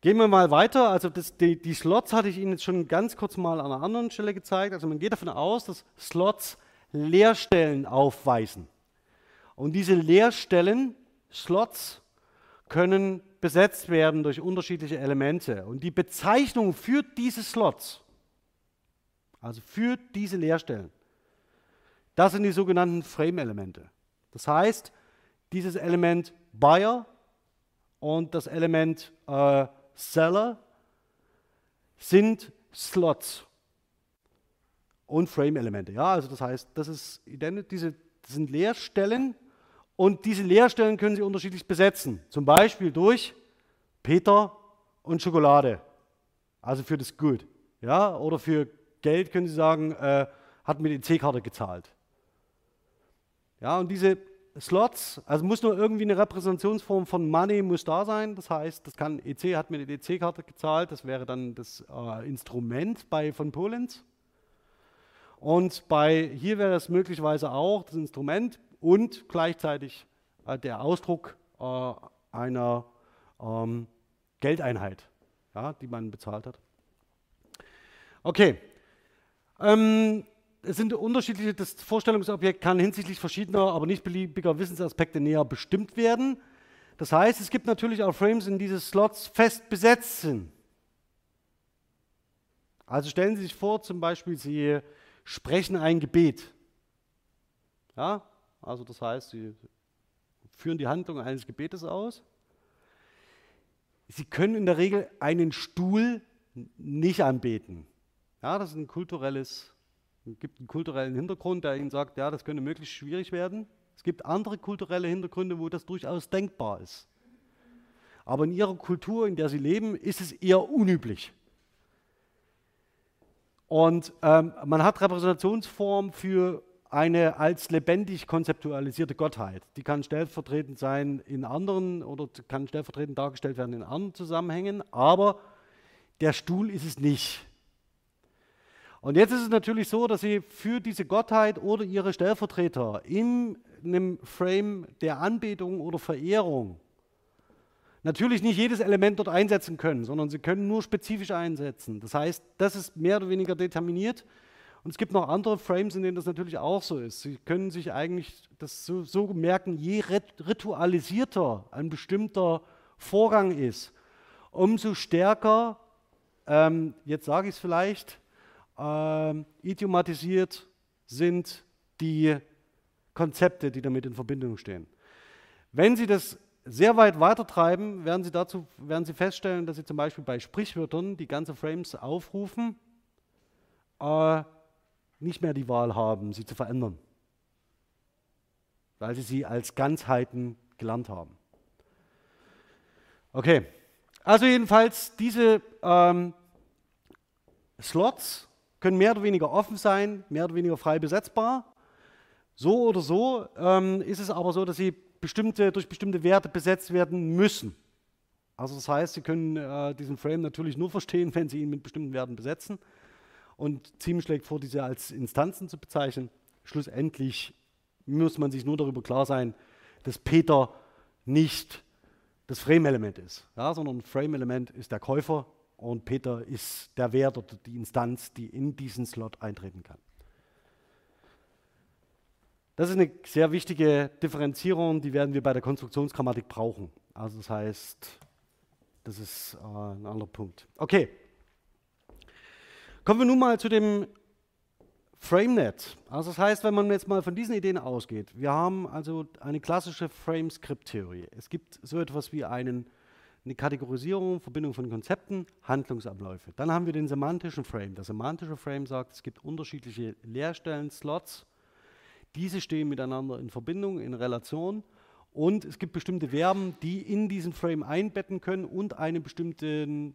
Gehen wir mal weiter. Also das, die, die, Slots hatte ich Ihnen jetzt schon ganz kurz mal an einer anderen Stelle gezeigt. Also man geht davon aus, dass Slots Leerstellen aufweisen. Und diese Leerstellen, Slots, können besetzt werden durch unterschiedliche Elemente. Und die Bezeichnung für diese Slots, also für diese Leerstellen, das sind die sogenannten Frame-Elemente. Das heißt, dieses Element Buyer und das Element äh, Seller sind Slots und Frame-Elemente. Ja, also das heißt, das ist diese das sind Leerstellen und diese Leerstellen können Sie unterschiedlich besetzen. Zum Beispiel durch Peter und Schokolade. Also für das Good. Ja, oder für Geld können Sie sagen, äh, hat mir die EC-Karte gezahlt. Ja, und diese Slots, also muss nur irgendwie eine Repräsentationsform von Money muss da sein. Das heißt, das kann EC hat mir die EC-Karte gezahlt, das wäre dann das äh, Instrument bei von Polenz. Und bei hier wäre es möglicherweise auch das Instrument und gleichzeitig äh, der Ausdruck äh, einer ähm, Geldeinheit, ja, die man bezahlt hat. Okay. Ähm, es sind unterschiedliche, das Vorstellungsobjekt kann hinsichtlich verschiedener, aber nicht beliebiger Wissensaspekte näher bestimmt werden. Das heißt, es gibt natürlich auch Frames, in diese Slots fest besetzt sind. Also stellen Sie sich vor, zum Beispiel, Sie sprechen ein Gebet. Ja, also das heißt, Sie führen die Handlung eines Gebetes aus. Sie können in der Regel einen Stuhl nicht anbeten. Ja, das ist ein kulturelles, gibt einen kulturellen Hintergrund, der Ihnen sagt, ja, das könnte möglichst schwierig werden. Es gibt andere kulturelle Hintergründe, wo das durchaus denkbar ist. Aber in Ihrer Kultur, in der Sie leben, ist es eher unüblich. Und ähm, man hat Repräsentationsformen für eine als lebendig konzeptualisierte Gottheit. Die kann stellvertretend sein in anderen oder kann stellvertretend dargestellt werden in anderen Zusammenhängen, aber der Stuhl ist es nicht. Und jetzt ist es natürlich so, dass Sie für diese Gottheit oder Ihre Stellvertreter in einem Frame der Anbetung oder Verehrung natürlich nicht jedes Element dort einsetzen können, sondern Sie können nur spezifisch einsetzen. Das heißt, das ist mehr oder weniger determiniert und es gibt noch andere Frames, in denen das natürlich auch so ist. Sie können sich eigentlich das so, so merken, je ritualisierter ein bestimmter Vorgang ist, umso stärker, ähm, jetzt sage ich es vielleicht, ähm, idiomatisiert sind die Konzepte, die damit in Verbindung stehen. Wenn Sie das sehr weit weitertreiben, werden Sie, dazu, werden Sie feststellen, dass Sie zum Beispiel bei Sprichwörtern, die ganze Frames aufrufen, äh, nicht mehr die Wahl haben, sie zu verändern, weil sie sie als Ganzheiten gelernt haben. Okay, also jedenfalls diese ähm, Slots können mehr oder weniger offen sein, mehr oder weniger frei besetzbar. So oder so ähm, ist es aber so, dass sie bestimmte, durch bestimmte Werte besetzt werden müssen. Also das heißt, Sie können äh, diesen Frame natürlich nur verstehen, [LAUGHS] wenn Sie ihn mit bestimmten Werten besetzen und Ziem schlägt vor, diese als Instanzen zu bezeichnen. Schlussendlich muss man sich nur darüber klar sein, dass Peter nicht das Frame-Element ist, ja, sondern ein Frame-Element ist der Käufer, und Peter ist der Wert oder die Instanz, die in diesen Slot eintreten kann. Das ist eine sehr wichtige Differenzierung, die werden wir bei der Konstruktionsgrammatik brauchen. Also das heißt, das ist äh, ein anderer Punkt. Okay. Kommen wir nun mal zu dem FrameNet. Also das heißt, wenn man jetzt mal von diesen Ideen ausgeht, wir haben also eine klassische Frame-Script-Theorie. Es gibt so etwas wie einen, eine Kategorisierung, Verbindung von Konzepten, Handlungsabläufe. Dann haben wir den semantischen Frame. Der semantische Frame sagt, es gibt unterschiedliche Leerstellen, Slots, diese stehen miteinander in Verbindung, in Relation und es gibt bestimmte Verben, die in diesen Frame einbetten können und einen bestimmten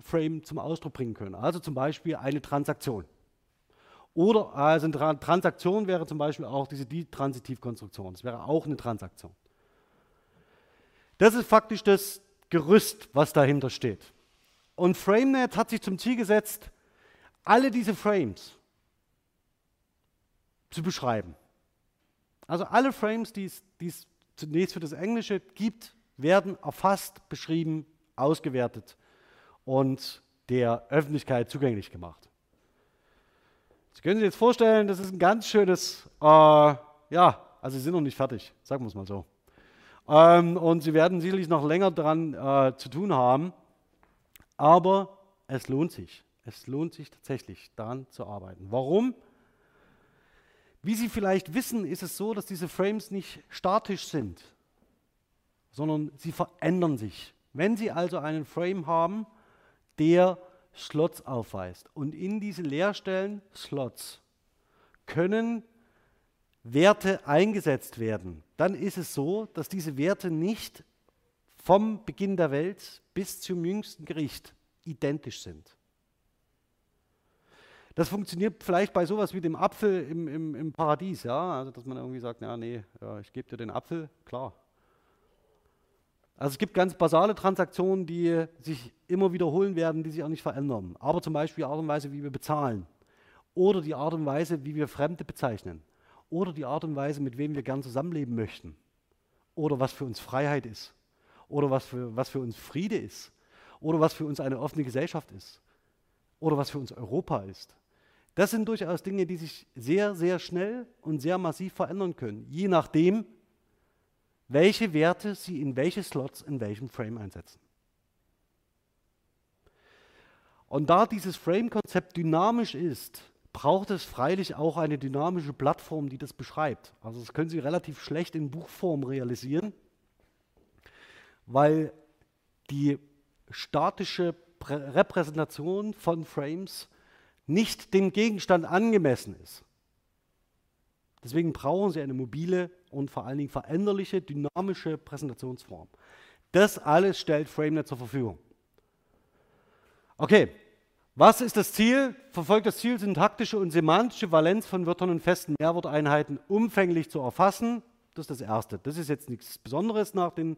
Frame zum Ausdruck bringen können. Also zum Beispiel eine Transaktion. Oder also eine Tra Transaktion wäre zum Beispiel auch diese die Transitivkonstruktion. Das wäre auch eine Transaktion. Das ist faktisch das Gerüst, was dahinter steht. Und FrameNet hat sich zum Ziel gesetzt, alle diese Frames zu beschreiben. Also alle Frames, die es zunächst für das Englische gibt, werden erfasst, beschrieben, ausgewertet und der Öffentlichkeit zugänglich gemacht. Sie können sich jetzt vorstellen, das ist ein ganz schönes, äh, ja, also Sie sind noch nicht fertig, sagen wir es mal so. Ähm, und Sie werden sicherlich noch länger daran äh, zu tun haben, aber es lohnt sich. Es lohnt sich tatsächlich, daran zu arbeiten. Warum? Wie Sie vielleicht wissen, ist es so, dass diese Frames nicht statisch sind, sondern sie verändern sich. Wenn Sie also einen Frame haben, der Slots aufweist und in diese Leerstellen Slots können Werte eingesetzt werden, dann ist es so, dass diese Werte nicht vom Beginn der Welt bis zum jüngsten Gericht identisch sind. Das funktioniert vielleicht bei sowas wie dem Apfel im, im, im Paradies, ja, also dass man irgendwie sagt, ja, nee, ja, ich gebe dir den Apfel, klar. Also es gibt ganz basale Transaktionen, die sich immer wiederholen werden, die sich auch nicht verändern. Aber zum Beispiel die Art und Weise, wie wir bezahlen. Oder die Art und Weise, wie wir Fremde bezeichnen. Oder die Art und Weise, mit wem wir gern zusammenleben möchten. Oder was für uns Freiheit ist. Oder was für, was für uns Friede ist. Oder was für uns eine offene Gesellschaft ist. Oder was für uns Europa ist. Das sind durchaus Dinge, die sich sehr, sehr schnell und sehr massiv verändern können, je nachdem, welche Werte Sie in welche Slots in welchem Frame einsetzen. Und da dieses Frame-Konzept dynamisch ist, braucht es freilich auch eine dynamische Plattform, die das beschreibt. Also das können Sie relativ schlecht in Buchform realisieren, weil die statische Repräsentation von Frames nicht dem Gegenstand angemessen ist. Deswegen brauchen Sie eine mobile und vor allen Dingen veränderliche, dynamische Präsentationsform. Das alles stellt FrameNet zur Verfügung. Okay, was ist das Ziel? Verfolgt das Ziel, syntaktische und semantische Valenz von Wörtern und festen Mehrworteinheiten umfänglich zu erfassen. Das ist das Erste. Das ist jetzt nichts Besonderes nach den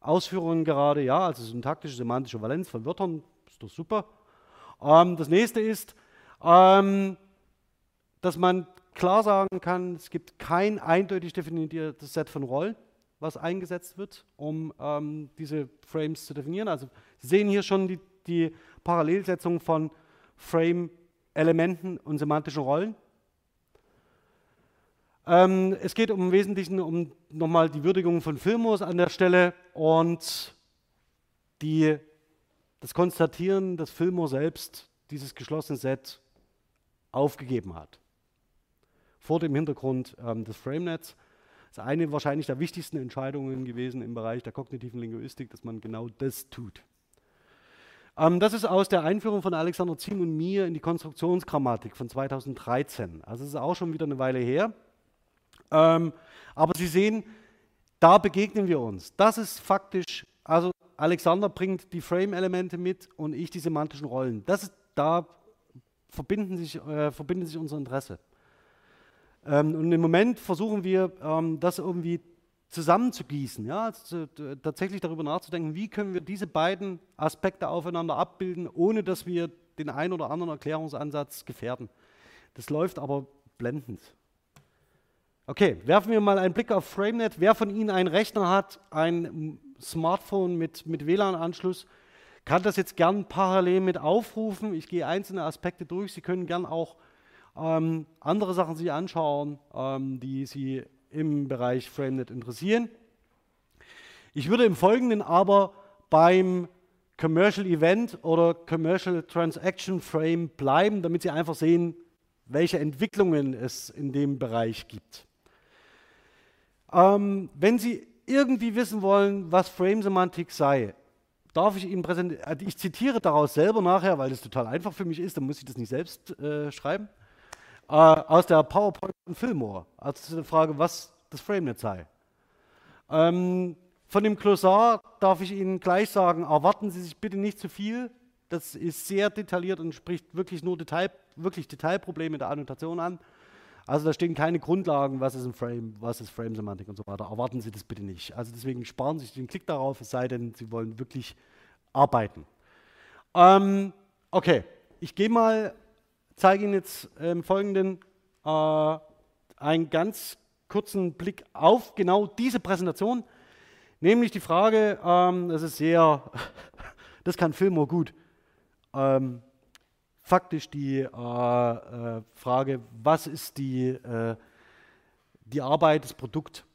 Ausführungen gerade. Ja, also syntaktische, semantische Valenz von Wörtern, ist doch super. Ähm, das nächste ist, ähm, dass man klar sagen kann, es gibt kein eindeutig definiertes Set von Rollen, was eingesetzt wird, um ähm, diese Frames zu definieren. Also Sie sehen hier schon die, die Parallelsetzung von Frame-Elementen und semantischen Rollen. Ähm, es geht im Wesentlichen um nochmal die Würdigung von Filmos an der Stelle und die, das Konstatieren, dass Filmo selbst dieses geschlossene Set aufgegeben hat. Vor dem Hintergrund ähm, des FrameNets. Das ist eine wahrscheinlich der wichtigsten Entscheidungen gewesen im Bereich der kognitiven Linguistik, dass man genau das tut. Ähm, das ist aus der Einführung von Alexander Ziem und mir in die Konstruktionsgrammatik von 2013. Also es ist auch schon wieder eine Weile her. Ähm, aber Sie sehen, da begegnen wir uns. Das ist faktisch, also Alexander bringt die Frame-Elemente mit und ich die semantischen Rollen. Das ist, da verbinden sich, äh, verbindet sich unser Interesse. Ähm, und im Moment versuchen wir, ähm, das irgendwie zusammenzugießen, ja, tatsächlich darüber nachzudenken, wie können wir diese beiden Aspekte aufeinander abbilden, ohne dass wir den einen oder anderen Erklärungsansatz gefährden. Das läuft aber blendend. Okay, werfen wir mal einen Blick auf FrameNet. Wer von Ihnen einen Rechner hat, ein Smartphone mit, mit WLAN-Anschluss, kann das jetzt gern parallel mit aufrufen. Ich gehe einzelne Aspekte durch. Sie können gern auch ähm, andere Sachen sich anschauen, ähm, die Sie im Bereich FrameNet interessieren. Ich würde im Folgenden aber beim Commercial Event oder Commercial Transaction Frame bleiben, damit Sie einfach sehen, welche Entwicklungen es in dem Bereich gibt. Ähm, wenn Sie irgendwie wissen wollen, was Frame-Semantik sei, darf ich Ihnen präsentieren. Also ich zitiere daraus selber nachher, weil das total einfach für mich ist, dann muss ich das nicht selbst äh, schreiben. Äh, aus der PowerPoint von Fillmore, also die Frage, was das FrameNet sei. Ähm, von dem Glossar darf ich Ihnen gleich sagen, erwarten Sie sich bitte nicht zu viel. Das ist sehr detailliert und spricht wirklich nur Detail, wirklich Detailprobleme der Annotation an. Also da stehen keine Grundlagen, was ist ein Frame, was ist Frame-Semantik und so weiter. Erwarten Sie das bitte nicht. Also deswegen sparen Sie sich den Klick darauf, es sei denn, Sie wollen wirklich arbeiten. Ähm, okay, ich gehe mal, zeige Ihnen jetzt im Folgenden äh, einen ganz kurzen Blick auf genau diese Präsentation, nämlich die Frage, ähm, das ist sehr, [LAUGHS] das kann Filmo gut, ähm, faktisch die äh, äh, Frage, was ist die, äh, die Arbeit, das Produkt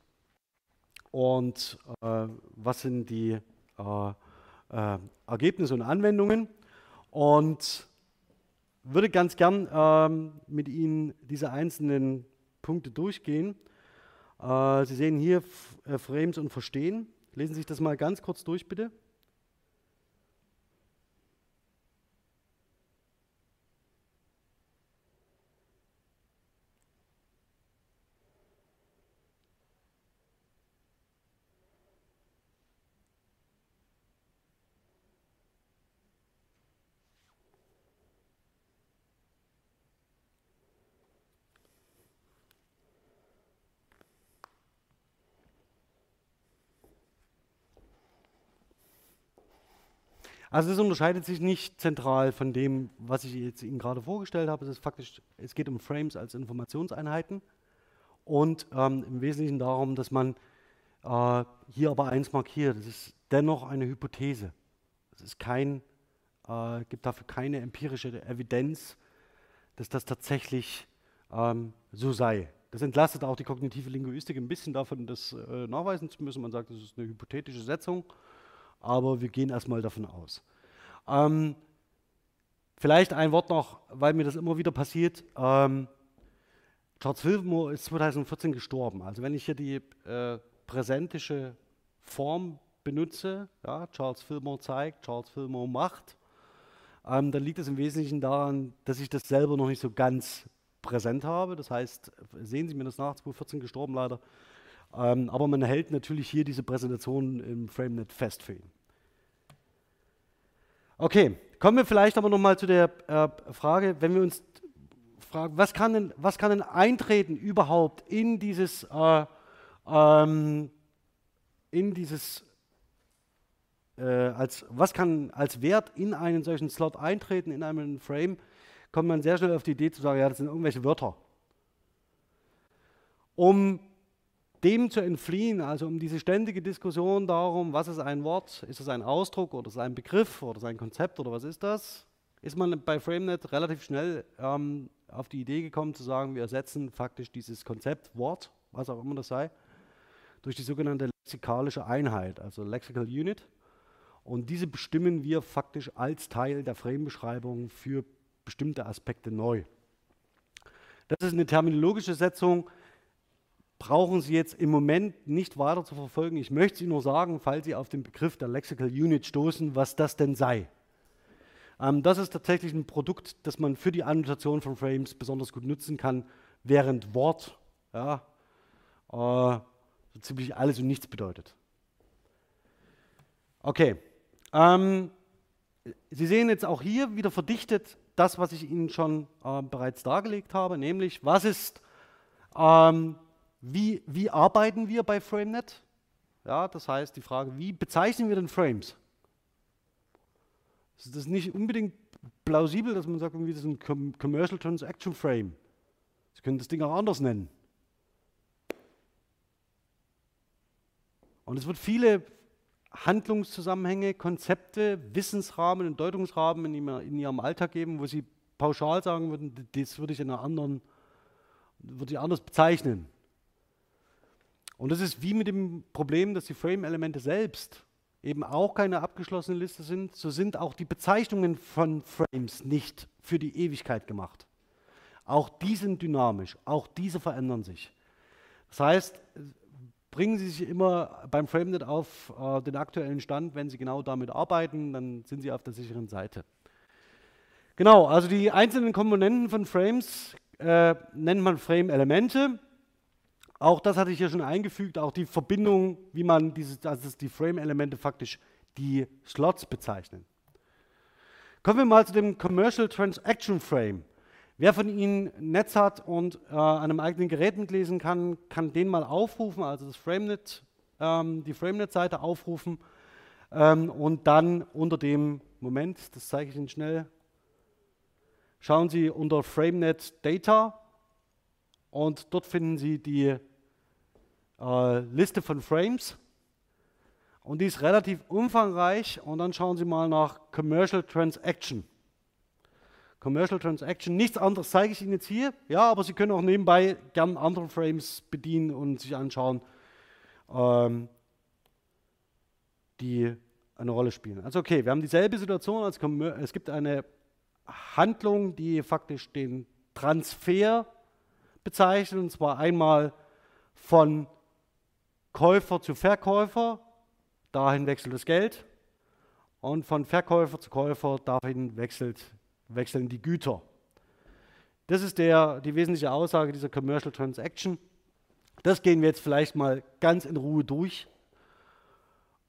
und äh, was sind die äh, Ergebnisse und Anwendungen. Und würde ganz gern ähm, mit Ihnen diese einzelnen Punkte durchgehen. Sie sehen hier Frames und Verstehen. Lesen Sie sich das mal ganz kurz durch, bitte. Also es unterscheidet sich nicht zentral von dem, was ich jetzt Ihnen gerade vorgestellt habe. Es ist faktisch, es geht um Frames als Informationseinheiten und ähm, im Wesentlichen darum, dass man äh, hier aber eins markiert. Es ist dennoch eine Hypothese. Es ist kein, äh, gibt dafür keine empirische Evidenz, dass das tatsächlich ähm, so sei. Das entlastet auch die kognitive Linguistik ein bisschen davon, das äh, nachweisen zu müssen. Man sagt, das ist eine hypothetische Setzung aber wir gehen erstmal davon aus. Ähm, vielleicht ein Wort noch, weil mir das immer wieder passiert. Ähm, Charles Fillmore ist 2014 gestorben. Also wenn ich hier die äh, präsentische Form benutze, ja, Charles Fillmore zeigt, Charles Fillmore macht, ähm, dann liegt es im Wesentlichen daran, dass ich das selber noch nicht so ganz präsent habe. Das heißt, sehen Sie mir das nach, 2014 gestorben leider. Ähm, aber man hält natürlich hier diese Präsentation im FrameNet fest für ihn. Okay, kommen wir vielleicht aber nochmal zu der äh, Frage, wenn wir uns fragen, was kann denn, was kann denn eintreten überhaupt in dieses, äh, ähm, in dieses äh, als, was kann als Wert in einen solchen Slot eintreten, in einem Frame, kommt man sehr schnell auf die Idee zu sagen, ja, das sind irgendwelche Wörter. Um dem zu entfliehen, also um diese ständige Diskussion darum, was ist ein Wort, ist es ein Ausdruck oder ist es ein Begriff oder ist es ein Konzept oder was ist das, ist man bei FrameNet relativ schnell ähm, auf die Idee gekommen zu sagen, wir ersetzen faktisch dieses Konzept Wort, was auch immer das sei, durch die sogenannte lexikalische Einheit, also Lexical Unit. Und diese bestimmen wir faktisch als Teil der Frame-Beschreibung für bestimmte Aspekte neu. Das ist eine terminologische Setzung, brauchen Sie jetzt im Moment nicht weiter zu verfolgen. Ich möchte Sie nur sagen, falls Sie auf den Begriff der Lexical Unit stoßen, was das denn sei. Ähm, das ist tatsächlich ein Produkt, das man für die Annotation von Frames besonders gut nutzen kann, während Wort ja, äh, so ziemlich alles und nichts bedeutet. Okay. Ähm, Sie sehen jetzt auch hier wieder verdichtet das, was ich Ihnen schon äh, bereits dargelegt habe, nämlich was ist ähm, wie, wie arbeiten wir bei FrameNet? Ja, das heißt die Frage, wie bezeichnen wir denn Frames? Ist das nicht unbedingt plausibel, dass man sagt, irgendwie das ist ein Commercial Transaction Frame? Sie können das Ding auch anders nennen. Und es wird viele Handlungszusammenhänge, Konzepte, Wissensrahmen und Deutungsrahmen in, in ihrem Alltag geben, wo sie pauschal sagen würden, das würde ich in einer anderen, würde ich anders bezeichnen. Und das ist wie mit dem Problem, dass die Frame-Elemente selbst eben auch keine abgeschlossene Liste sind, so sind auch die Bezeichnungen von Frames nicht für die Ewigkeit gemacht. Auch die sind dynamisch, auch diese verändern sich. Das heißt, bringen Sie sich immer beim FrameNet auf äh, den aktuellen Stand, wenn Sie genau damit arbeiten, dann sind Sie auf der sicheren Seite. Genau, also die einzelnen Komponenten von Frames äh, nennt man Frame-Elemente. Auch das hatte ich hier schon eingefügt, auch die Verbindung, wie man dieses, also die Frame-Elemente faktisch die Slots bezeichnen. Kommen wir mal zu dem Commercial Transaction Frame. Wer von Ihnen Netz hat und äh, an einem eigenen Gerät mitlesen kann, kann den mal aufrufen, also das FrameNet, ähm, die FrameNet-Seite aufrufen ähm, und dann unter dem, Moment, das zeige ich Ihnen schnell, schauen Sie unter FrameNet Data und dort finden Sie die äh, Liste von Frames. Und die ist relativ umfangreich. Und dann schauen Sie mal nach Commercial Transaction. Commercial Transaction, nichts anderes zeige ich Ihnen jetzt hier. Ja, aber Sie können auch nebenbei gern andere Frames bedienen und sich anschauen, ähm, die eine Rolle spielen. Also okay, wir haben dieselbe Situation. Als es gibt eine Handlung, die faktisch den Transfer bezeichnet, und zwar einmal von Käufer zu Verkäufer, dahin wechselt das Geld. Und von Verkäufer zu Käufer, dahin wechselt, wechseln die Güter. Das ist der, die wesentliche Aussage dieser Commercial Transaction. Das gehen wir jetzt vielleicht mal ganz in Ruhe durch,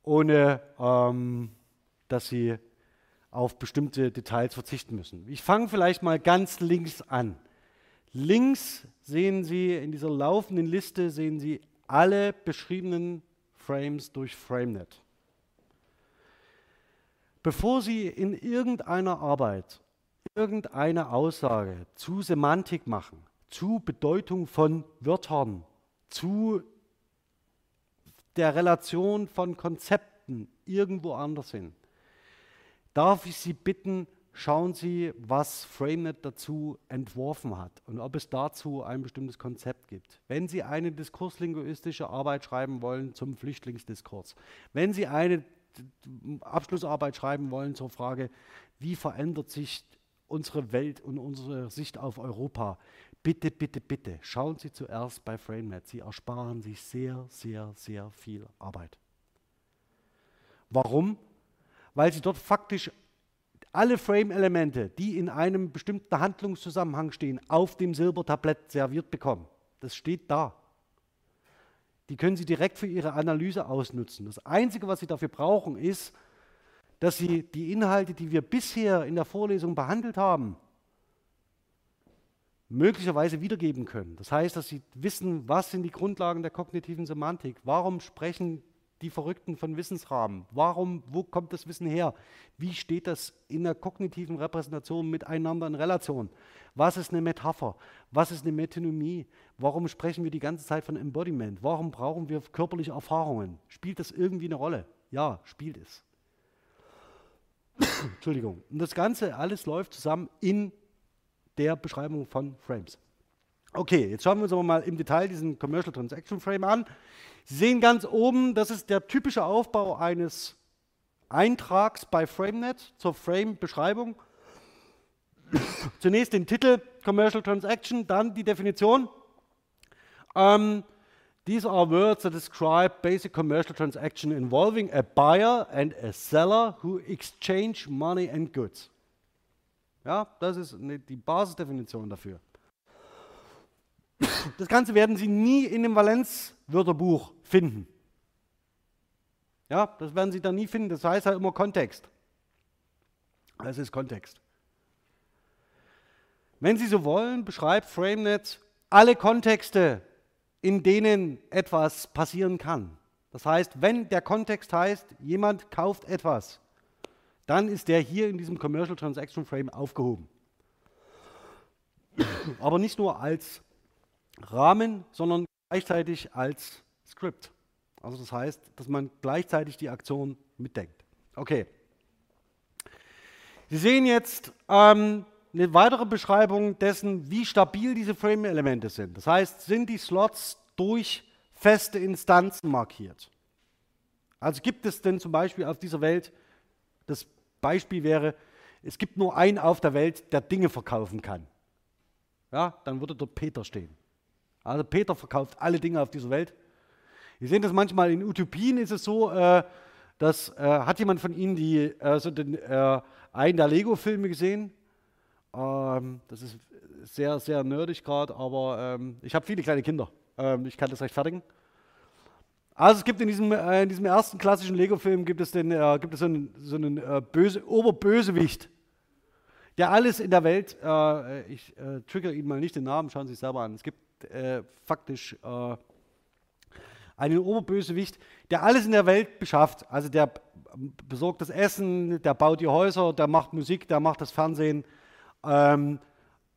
ohne ähm, dass Sie auf bestimmte Details verzichten müssen. Ich fange vielleicht mal ganz links an. Links sehen Sie in dieser laufenden Liste sehen Sie alle beschriebenen Frames durch FrameNet. Bevor Sie in irgendeiner Arbeit irgendeine Aussage zu Semantik machen, zu Bedeutung von Wörtern, zu der Relation von Konzepten irgendwo anders hin, darf ich Sie bitten, schauen Sie, was FrameNet dazu entworfen hat und ob es dazu ein bestimmtes Konzept gibt. Wenn Sie eine diskurslinguistische Arbeit schreiben wollen zum Flüchtlingsdiskurs, wenn Sie eine Abschlussarbeit schreiben wollen zur Frage, wie verändert sich unsere Welt und unsere Sicht auf Europa, bitte, bitte, bitte, schauen Sie zuerst bei FrameNet. Sie ersparen sich sehr, sehr, sehr viel Arbeit. Warum? Weil Sie dort faktisch alle Frame-Elemente, die in einem bestimmten Handlungszusammenhang stehen, auf dem Silbertablett serviert bekommen. Das steht da. Die können Sie direkt für Ihre Analyse ausnutzen. Das Einzige, was Sie dafür brauchen, ist, dass Sie die Inhalte, die wir bisher in der Vorlesung behandelt haben, möglicherweise wiedergeben können. Das heißt, dass Sie wissen, was sind die Grundlagen der kognitiven Semantik, warum sprechen die Verrückten von Wissensrahmen? Warum, wo kommt das Wissen her? Wie steht das in der kognitiven Repräsentation miteinander in Relation? Was ist eine Metapher? Was ist eine Metonymie? Warum sprechen wir die ganze Zeit von Embodiment? Warum brauchen wir körperliche Erfahrungen? Spielt das irgendwie eine Rolle? Ja, spielt es. [COUGHS] Entschuldigung. Und das Ganze alles läuft zusammen in der Beschreibung von Frames. Okay, jetzt schauen wir uns aber mal im Detail diesen Commercial Transaction Frame an. Sie sehen ganz oben, das ist der typische Aufbau eines Eintrags bei FrameNet zur Frame-Beschreibung. [COUGHS] Zunächst den Titel Commercial Transaction, dann die Definition. Um, ähm, these are words that describe basic commercial transaction involving a buyer and a seller who exchange money and goods. Ja, das ist die Basisdefinition dafür. Das Ganze werden Sie nie in dem Valenz-Wörterbuch finden. Ja, das werden Sie da nie finden. Das heißt halt immer Kontext. Das ist Kontext. Wenn Sie so wollen, beschreibt FrameNet alle Kontexte, in denen etwas passieren kann. Das heißt, wenn der Kontext heißt, jemand kauft etwas, dann ist der hier in diesem Commercial Transaction Frame aufgehoben. Aber nicht nur als Rahmen, sondern gleichzeitig als Script, Also das heißt, dass man gleichzeitig die Aktion mitdenkt. Okay. Sie sehen jetzt ähm, eine weitere Beschreibung dessen, wie stabil diese Frame-Elemente sind. Das heißt, sind die Slots durch feste Instanzen markiert. Also gibt es denn zum Beispiel auf dieser Welt, das Beispiel wäre, es gibt nur einen auf der Welt, der Dinge verkaufen kann. Ja, dann würde dort Peter stehen. Also Peter verkauft alle Dinge auf dieser Welt. Wir sehen das manchmal in Utopien ist es so, äh, dass äh, hat jemand von Ihnen die, äh, so den, äh, einen der Lego-Filme gesehen? Ähm, das ist sehr, sehr nerdig gerade, aber ähm, ich habe viele kleine Kinder. Ähm, ich kann das rechtfertigen. Also es gibt in diesem, äh, in diesem ersten klassischen Lego-Film gibt es, den, äh, gibt es so einen, so einen böse, Oberbösewicht, der alles in der Welt, ich äh, trigger Ihnen mal nicht den Namen, schauen Sie sich selber an. Es gibt äh, faktisch einen Oberbösewicht, der alles in der Welt beschafft. Also der besorgt das Essen, der baut die Häuser, der macht Musik, der macht das Fernsehen ähm,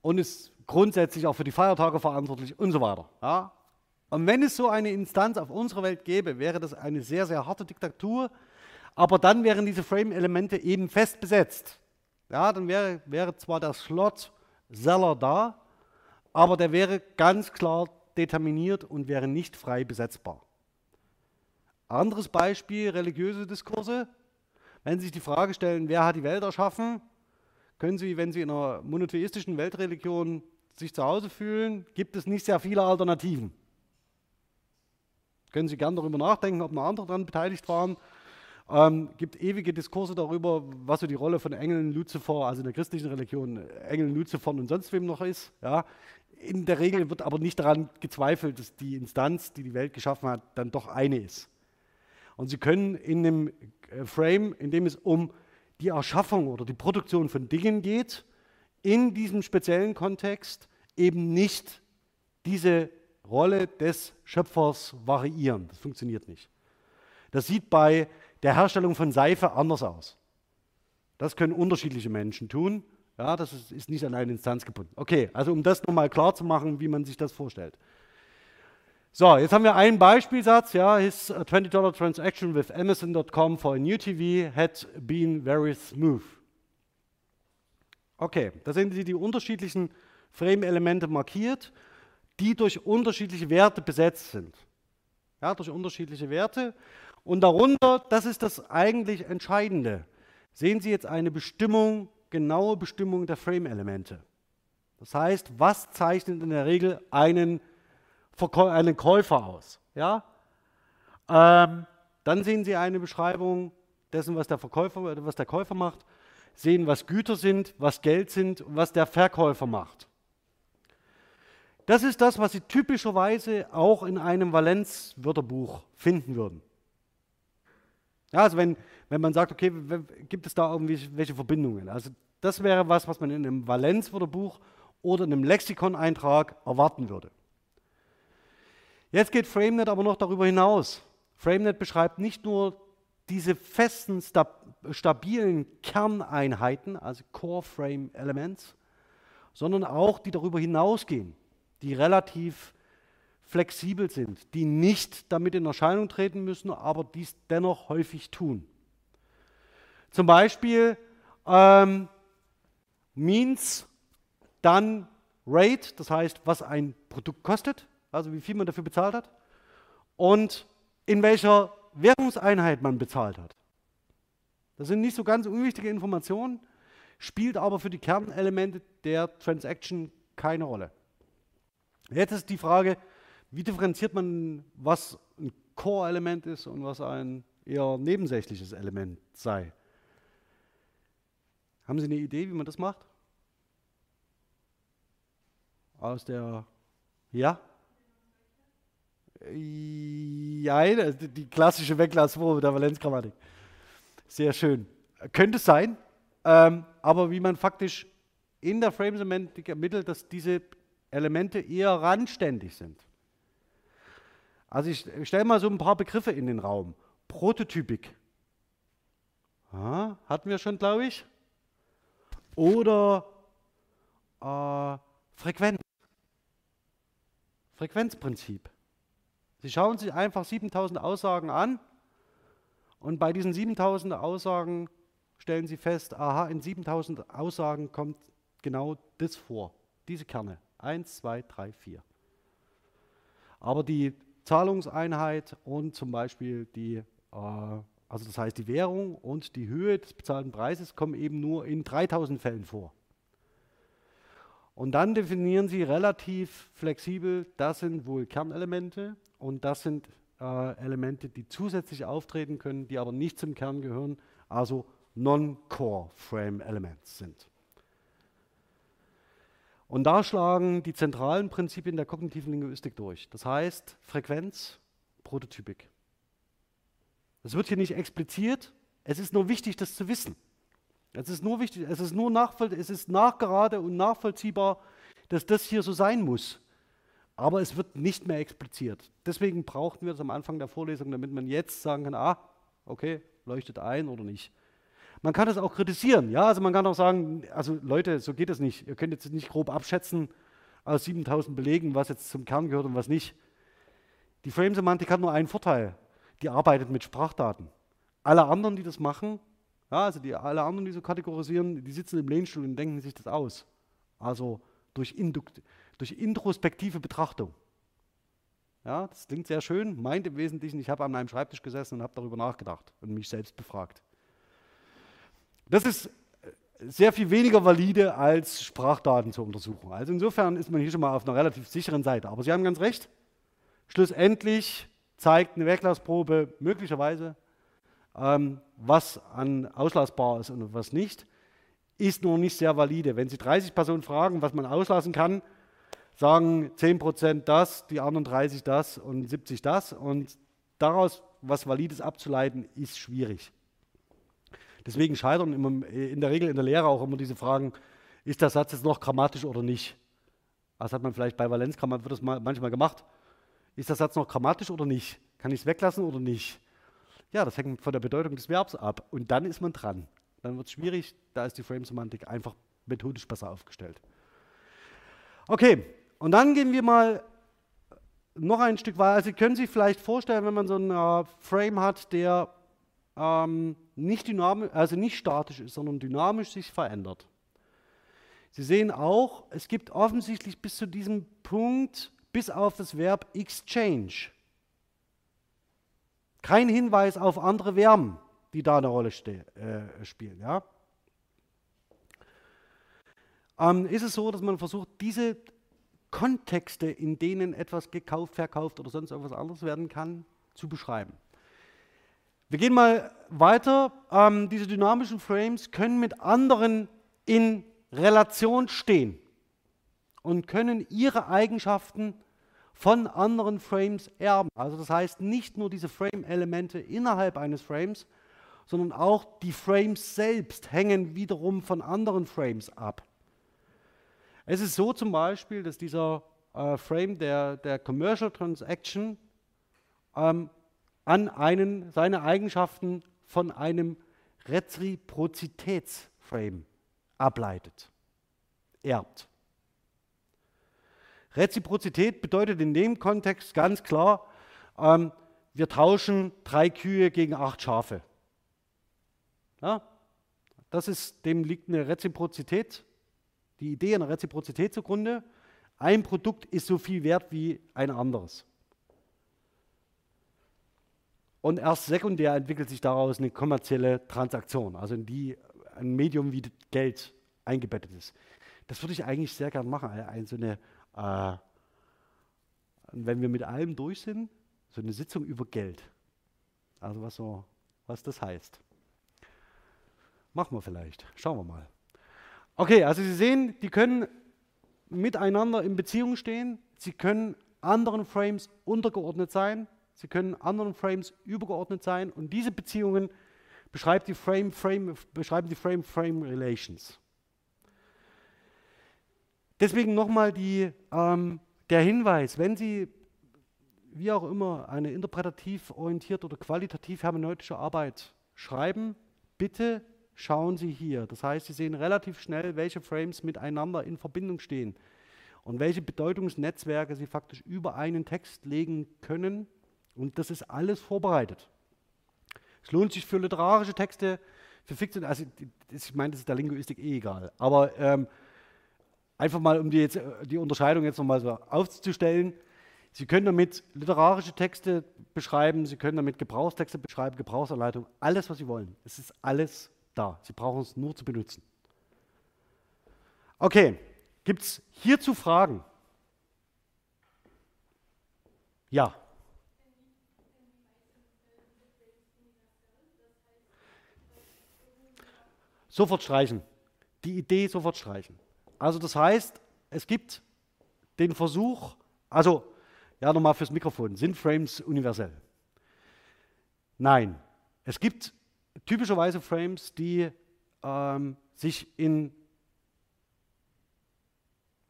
und ist grundsätzlich auch für die Feiertage verantwortlich und so weiter. Ja? Und wenn es so eine Instanz auf unserer Welt gäbe, wäre das eine sehr, sehr harte Diktatur, aber dann wären diese Frame-Elemente eben fest besetzt. Ja, dann wäre, wäre zwar der Slot-Seller da, aber der wäre ganz klar determiniert und wäre nicht frei besetzbar. Anderes Beispiel, religiöse Diskurse. Wenn Sie sich die Frage stellen, wer hat die Welt erschaffen, können Sie, wenn Sie in einer monotheistischen Weltreligion sich zu Hause fühlen, gibt es nicht sehr viele Alternativen. Können Sie gern darüber nachdenken, ob noch andere daran beteiligt waren. Ähm, gibt ewige Diskurse darüber, was so die Rolle von Engeln, Luzifer, also in der christlichen Religion, Engeln, Luzifer und sonst wem noch ist. Ja. In der Regel wird aber nicht daran gezweifelt, dass die Instanz, die die Welt geschaffen hat, dann doch eine ist. Und Sie können in dem äh, Frame, in dem es um die Erschaffung oder die Produktion von Dingen geht, in diesem speziellen Kontext eben nicht diese Rolle des Schöpfers variieren. Das funktioniert nicht. Das sieht bei der Herstellung von Seife anders aus. Das können unterschiedliche Menschen tun. Ja, das ist, ist nicht an eine Instanz gebunden. Okay, also um das nochmal klar zu machen, wie man sich das vorstellt. So, jetzt haben wir einen Beispielsatz. Ja, his $20 transaction with Amazon.com for a new TV had been very smooth. Okay, da sehen Sie die unterschiedlichen Frame-Elemente markiert, die durch unterschiedliche Werte besetzt sind. Ja, durch unterschiedliche Werte. Und darunter, das ist das eigentlich Entscheidende, sehen Sie jetzt eine Bestimmung, genaue Bestimmung der Frame-Elemente. Das heißt, was zeichnet in der Regel einen einen Käufer aus. Ja? Ähm, dann sehen Sie eine Beschreibung dessen, was der Verkäufer, was der Käufer macht, sehen, was Güter sind, was Geld sind und was der Verkäufer macht. Das ist das, was Sie typischerweise auch in einem Valenz-Wörterbuch finden würden. Ja, also wenn, wenn man sagt, okay, gibt es da irgendwie welche Verbindungen? Also das wäre was, was man in einem Valenz-Wörterbuch oder in einem Lexikon-Eintrag erwarten würde. Jetzt geht FrameNet aber noch darüber hinaus. FrameNet beschreibt nicht nur diese festen, stabilen Kerneinheiten, also Core Frame Elements, sondern auch die darüber hinausgehen, die relativ flexibel sind, die nicht damit in Erscheinung treten müssen, aber dies dennoch häufig tun. Zum Beispiel ähm, Means, dann Rate, das heißt, was ein Produkt kostet, also wie viel man dafür bezahlt hat, und in welcher Währungseinheit man bezahlt hat. Das sind nicht so ganz unwichtige Informationen, spielt aber für die Kernelemente der Transaction keine Rolle. Jetzt ist die Frage, wie differenziert man, was ein Core-Element ist und was ein eher nebensächliches Element sei. Haben Sie eine Idee, wie man das macht? Aus der, ja? Ja, die klassische Weglassprobe der Valenzgrammatik. Sehr schön. Könnte sein, ähm, aber wie man faktisch in der Frame-Semantik ermittelt, dass diese Elemente eher randständig sind. Also ich stelle mal so ein paar Begriffe in den Raum. Prototypik. Ja, hatten wir schon, glaube ich. Oder äh, Frequenz. Frequenzprinzip. Sie schauen sich einfach 7000 Aussagen an und bei diesen 7000 Aussagen stellen Sie fest, aha, in 7000 Aussagen kommt genau das vor, diese Kerne. 1, 2, 3, 4. Aber die Zahlungseinheit und zum Beispiel die, äh, also das heißt die Währung und die Höhe des bezahlten Preises kommen eben nur in 3000 Fällen vor. Und dann definieren Sie relativ flexibel, das sind wohl Kernelemente und das sind äh, Elemente, die zusätzlich auftreten können, die aber nicht zum Kern gehören, also Non-Core Frame Elements sind. Und da schlagen die zentralen Prinzipien der kognitiven Linguistik durch. Das heißt Frequenz, Prototypik. Das wird hier nicht expliziert, es ist nur wichtig, das zu wissen. Es ist nur wichtig, es ist nur nachvoll, es ist nachgerade und nachvollziehbar, dass das hier so sein muss. Aber es wird nicht mehr expliziert. Deswegen brauchten wir das am Anfang der Vorlesung, damit man jetzt sagen kann, ah, okay, leuchtet ein oder nicht. Man kann das auch kritisieren, ja, also man kann auch sagen, also Leute, so geht es nicht. Ihr könnt jetzt nicht grob abschätzen aus 7000 Belegen, was jetzt zum Kern gehört und was nicht. Die Frame-Semantik hat nur einen Vorteil, die arbeitet mit Sprachdaten. Alle anderen, die das machen, ja, also die, alle anderen, die so kategorisieren, die sitzen im Lehnstuhl und denken sich das aus. Also durch, Indukt, durch introspektive Betrachtung. Ja, das klingt sehr schön, meint im Wesentlichen, ich habe an meinem Schreibtisch gesessen und habe darüber nachgedacht und mich selbst befragt. Das ist sehr viel weniger valide als Sprachdaten zur Untersuchung. Also insofern ist man hier schon mal auf einer relativ sicheren Seite. Aber Sie haben ganz recht, schlussendlich zeigt eine Weglassprobe möglicherweise, ähm, was an auslassbar ist und was nicht, ist noch nicht sehr valide. Wenn Sie 30 Personen fragen, was man auslassen kann, sagen 10% das, die anderen 30 das und 70 das. Und daraus was Valides abzuleiten, ist schwierig. Deswegen scheitern immer, in der Regel in der Lehre auch immer diese Fragen, ist der Satz jetzt noch grammatisch oder nicht? Das hat man vielleicht bei Valenzgrammat, wird das manchmal gemacht. Ist der Satz noch grammatisch oder nicht? Kann ich es weglassen oder nicht? Ja, das hängt von der Bedeutung des Verbs ab. Und dann ist man dran. Dann wird es schwierig, da ist die Frame-Semantik einfach methodisch besser aufgestellt. Okay, und dann gehen wir mal noch ein Stück weiter. Also Sie können sich vielleicht vorstellen, wenn man so einen äh, Frame hat, der ähm, nicht, dynamisch, also nicht statisch ist, sondern dynamisch sich verändert. Sie sehen auch, es gibt offensichtlich bis zu diesem Punkt, bis auf das Verb exchange, kein Hinweis auf andere Verben, die da eine Rolle äh, spielen. Ja? Ähm, ist es so, dass man versucht, diese Kontexte, in denen etwas gekauft, verkauft oder sonst irgendwas anderes werden kann, zu beschreiben. Wir gehen mal weiter. Ähm, diese dynamischen Frames können mit anderen in Relation stehen und können ihre Eigenschaften von anderen Frames erben. Also das heißt nicht nur diese Frame-Elemente innerhalb eines Frames, sondern auch die Frames selbst hängen wiederum von anderen Frames ab. Es ist so zum Beispiel, dass dieser äh, Frame der, der Commercial Transaction ähm, an einen, seine Eigenschaften von einem Reziprozitätsframe ableitet, erbt. Reziprozität bedeutet in dem Kontext ganz klar, ähm, wir tauschen drei Kühe gegen acht Schafe. Ja, das ist, dem liegt eine Reziprozität, die Idee einer Reziprozität zugrunde. Ein Produkt ist so viel wert wie ein anderes. Und erst sekundär entwickelt sich daraus eine kommerzielle Transaktion, also in die ein Medium wie Geld eingebettet ist. Das würde ich eigentlich sehr gern machen, so eine, äh, wenn wir mit allem durch sind, so eine Sitzung über Geld. Also was so, was das heißt. Machen wir vielleicht. Schauen wir mal. Okay, also Sie sehen, die können miteinander in Beziehung stehen. Sie können anderen Frames untergeordnet sein. Sie können anderen Frames übergeordnet sein und diese Beziehungen beschreibt die Frame, Frame, beschreiben die Frame-Frame-Relations. Deswegen nochmal ähm, der Hinweis, wenn Sie wie auch immer eine interpretativ orientierte oder qualitativ hermeneutische Arbeit schreiben, bitte schauen Sie hier. Das heißt, Sie sehen relativ schnell, welche Frames miteinander in Verbindung stehen. und welche Bedeutungsnetzwerke Sie faktisch über einen Text legen können. Und das ist alles vorbereitet. Es lohnt sich für literarische Texte, für Fiktion, also ich meine, das ist der Linguistik eh egal, aber ähm, einfach mal, um die, jetzt, die Unterscheidung jetzt nochmal so aufzustellen, Sie können damit literarische Texte beschreiben, Sie können damit Gebrauchstexte beschreiben, Gebrauchsanleitungen, alles, was Sie wollen. Es ist alles da. Sie brauchen es nur zu benutzen. Okay, gibt es hierzu Fragen? Ja. Sofort streichen. Die Idee sofort streichen. Also das heißt, es gibt den Versuch, also ja nochmal fürs Mikrofon, sind Frames universell? Nein. Es gibt typischerweise Frames, die ähm, sich in,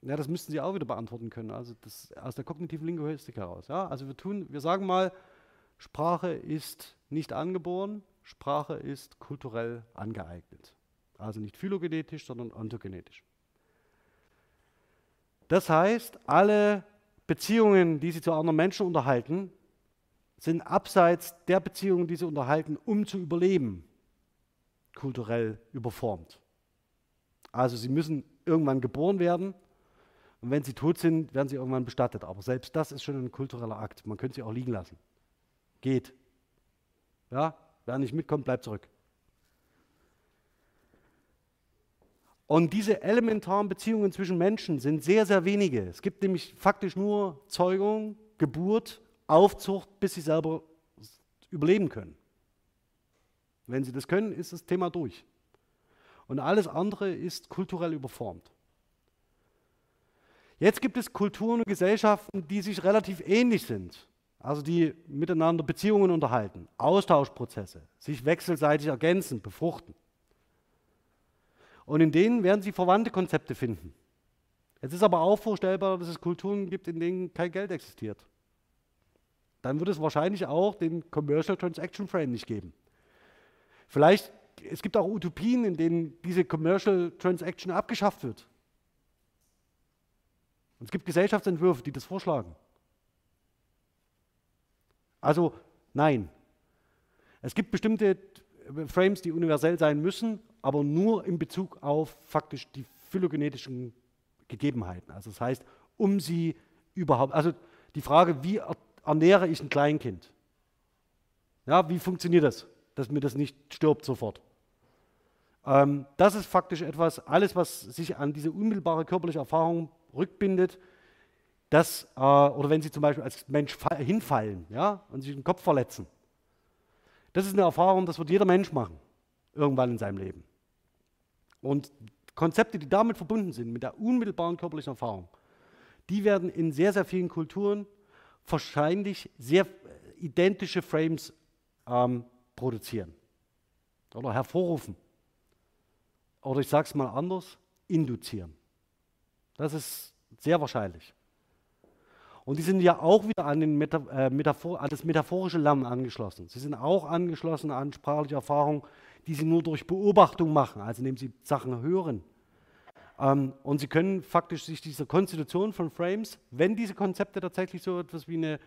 ja, das müssten Sie auch wieder beantworten können, also das, aus der kognitiven Linguistik heraus. Ja? Also wir tun, wir sagen mal, Sprache ist nicht angeboren, Sprache ist kulturell angeeignet. Also nicht phylogenetisch, sondern ontogenetisch. Das heißt, alle Beziehungen, die Sie zu anderen Menschen unterhalten, sind abseits der Beziehungen, die Sie unterhalten, um zu überleben, kulturell überformt. Also Sie müssen irgendwann geboren werden und wenn Sie tot sind, werden Sie irgendwann bestattet. Aber selbst das ist schon ein kultureller Akt. Man könnte Sie auch liegen lassen. Geht. Ja, wer nicht mitkommt, bleibt zurück. Und diese elementaren Beziehungen zwischen Menschen sind sehr, sehr wenige. Es gibt nämlich faktisch nur Zeugung, Geburt, Aufzucht, bis sie selber überleben können. Wenn sie das können, ist das Thema durch. Und alles andere ist kulturell überformt. Jetzt gibt es Kulturen und Gesellschaften, die sich relativ ähnlich sind, also die miteinander Beziehungen unterhalten, Austauschprozesse, sich wechselseitig ergänzen, befruchten. Und in denen werden Sie verwandte Konzepte finden. Es ist aber auch vorstellbar, dass es Kulturen gibt, in denen kein Geld existiert. Dann wird es wahrscheinlich auch den Commercial Transaction Frame nicht geben. Vielleicht, es gibt auch Utopien, in denen diese Commercial Transaction abgeschafft wird. Und es gibt Gesellschaftsentwürfe, die das vorschlagen. Also nein. Es gibt bestimmte Frames, die universell sein müssen, aber nur in Bezug auf faktisch die phylogenetischen Gegebenheiten. Also das heißt, um sie überhaupt, also die Frage, wie ernähre ich ein Kleinkind? Ja, wie funktioniert das, dass mir das nicht stirbt sofort? Ähm, das ist faktisch etwas, alles, was sich an diese unmittelbare körperliche Erfahrung rückbindet, das, äh, oder wenn Sie zum Beispiel als Mensch hinfallen ja, und sich den Kopf verletzen, das ist eine Erfahrung, das wird jeder Mensch machen, irgendwann in seinem Leben. Und Konzepte, die damit verbunden sind, mit der unmittelbaren körperlichen Erfahrung, die werden in sehr, sehr vielen Kulturen wahrscheinlich sehr identische Frames ähm, produzieren oder hervorrufen. Oder ich sage es mal anders, induzieren. Das ist sehr wahrscheinlich. Und die sind ja auch wieder an, den Meta äh, Metaphor an das metaphorische Lernen angeschlossen. Sie sind auch angeschlossen an sprachliche Erfahrung, die sie nur durch Beobachtung machen, also indem sie Sachen hören. Ähm, und sie können faktisch sich dieser Konstitution von Frames, wenn diese Konzepte tatsächlich so etwas wie eine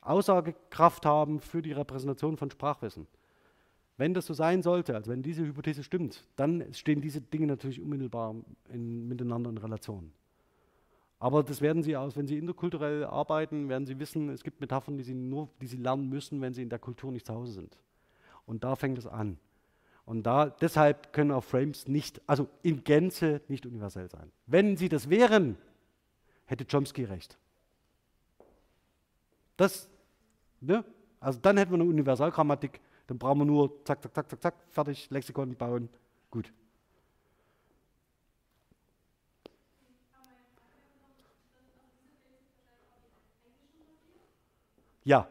Aussagekraft haben für die Repräsentation von Sprachwissen, wenn das so sein sollte, also wenn diese Hypothese stimmt, dann stehen diese Dinge natürlich unmittelbar in, miteinander in Relation. Aber das werden Sie aus, wenn Sie interkulturell arbeiten, werden Sie wissen, es gibt Metaphern, die Sie nur, die Sie lernen müssen, wenn Sie in der Kultur nicht zu Hause sind. Und da fängt es an. Und da, deshalb können auch Frames nicht, also in Gänze nicht universell sein. Wenn sie das wären, hätte Chomsky recht. Das, ne? Also dann hätten wir eine Universalgrammatik, dann brauchen wir nur zack, zack, zack, zack, zack, fertig, Lexikon bauen, gut. Ja.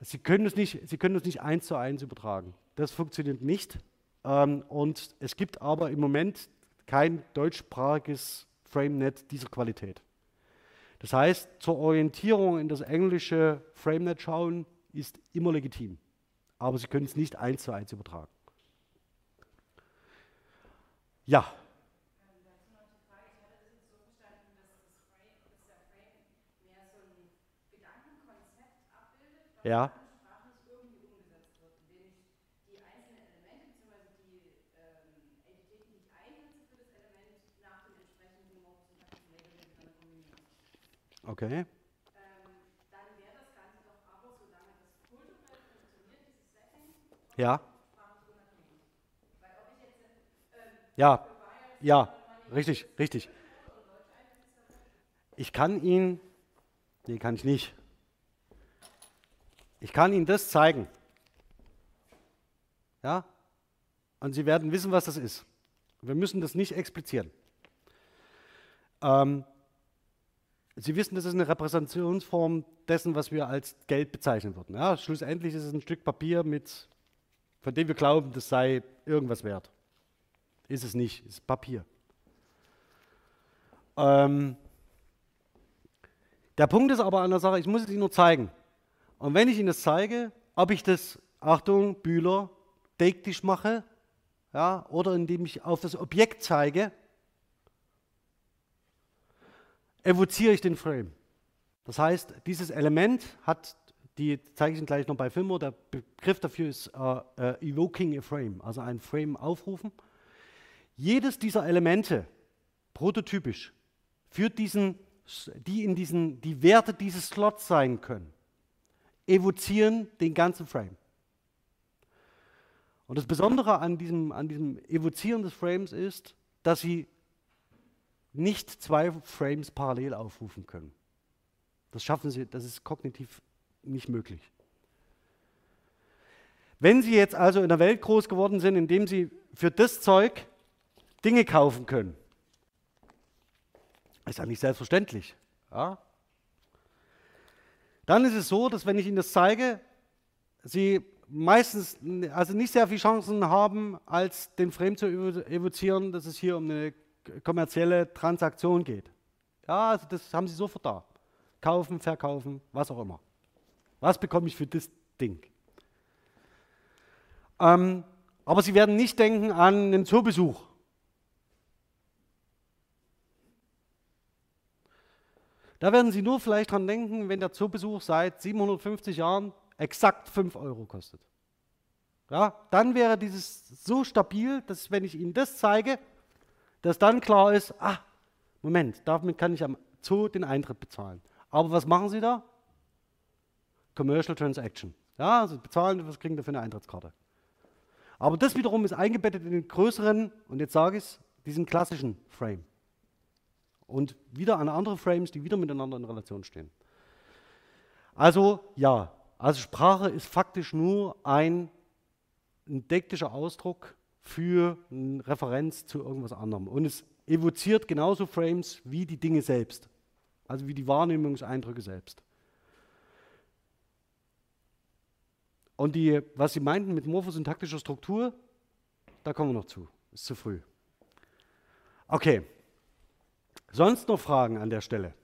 Sie können es nicht, Sie können es nicht eins zu eins übertragen. Das funktioniert nicht. Ähm, und es gibt aber im Moment kein deutschsprachiges FrameNet dieser Qualität. Das heißt, zur Orientierung in das englische FrameNet schauen ist immer legitim. Aber Sie können es nicht eins zu eins übertragen. Ja. Ja. Okay. Ja. Ja, ja, richtig, richtig. Ich kann Ihnen, nee, kann ich nicht. Ich kann Ihnen das zeigen. Ja? Und Sie werden wissen, was das ist. Wir müssen das nicht explizieren. Ähm, Sie wissen, das ist eine Repräsentationsform dessen, was wir als Geld bezeichnen würden. Ja, schlussendlich ist es ein Stück Papier, mit, von dem wir glauben, das sei irgendwas wert. Ist es nicht, ist Papier. Ähm, der Punkt ist aber an der Sache, ich muss es Ihnen nur zeigen. Und wenn ich Ihnen das zeige, ob ich das, Achtung, Bühler, dektisch mache, ja, oder indem ich auf das Objekt zeige, evoziere ich den Frame. Das heißt, dieses Element hat, die zeige ich Ihnen gleich noch bei Filmo, der Begriff dafür ist uh, uh, evoking a frame, also ein Frame aufrufen. Jedes dieser Elemente, prototypisch, führt diesen, die in diesen, die Werte dieses Slots sein können, evozieren den ganzen Frame. Und das Besondere an diesem, an diesem Evozieren des Frames ist, dass sie nicht zwei Frames parallel aufrufen können. Das schaffen sie, das ist kognitiv nicht möglich. Wenn Sie jetzt also in der Welt groß geworden sind, indem Sie für das Zeug Dinge kaufen können. Ist ja nicht selbstverständlich. Ja? Dann ist es so, dass wenn ich Ihnen das zeige, Sie meistens also nicht sehr viele Chancen haben, als den Frame zu evozieren, dass es hier um eine kommerzielle Transaktion geht. Ja, also das haben Sie sofort da. Kaufen, verkaufen, was auch immer. Was bekomme ich für das Ding? Ähm, aber Sie werden nicht denken an einen Zoobesuch. Da werden Sie nur vielleicht dran denken, wenn der Zoobesuch seit 750 Jahren exakt 5 Euro kostet. Ja, dann wäre dieses so stabil, dass wenn ich Ihnen das zeige, dass dann klar ist, ah, Moment, damit kann ich am Zoo den Eintritt bezahlen. Aber was machen Sie da? Commercial Transaction. Ja, also bezahlen, was kriegen Sie für eine Eintrittskarte? Aber das wiederum ist eingebettet in den größeren, und jetzt sage ich es, diesen klassischen Frame und wieder an andere Frames, die wieder miteinander in Relation stehen. Also ja, also Sprache ist faktisch nur ein, ein dektischer Ausdruck für eine Referenz zu irgendwas anderem. Und es evoziert genauso Frames wie die Dinge selbst, also wie die Wahrnehmungseindrücke selbst. Und die, was Sie meinten mit morphosyntaktischer Struktur, da kommen wir noch zu. Ist zu früh. Okay, Sonst noch Fragen an der Stelle?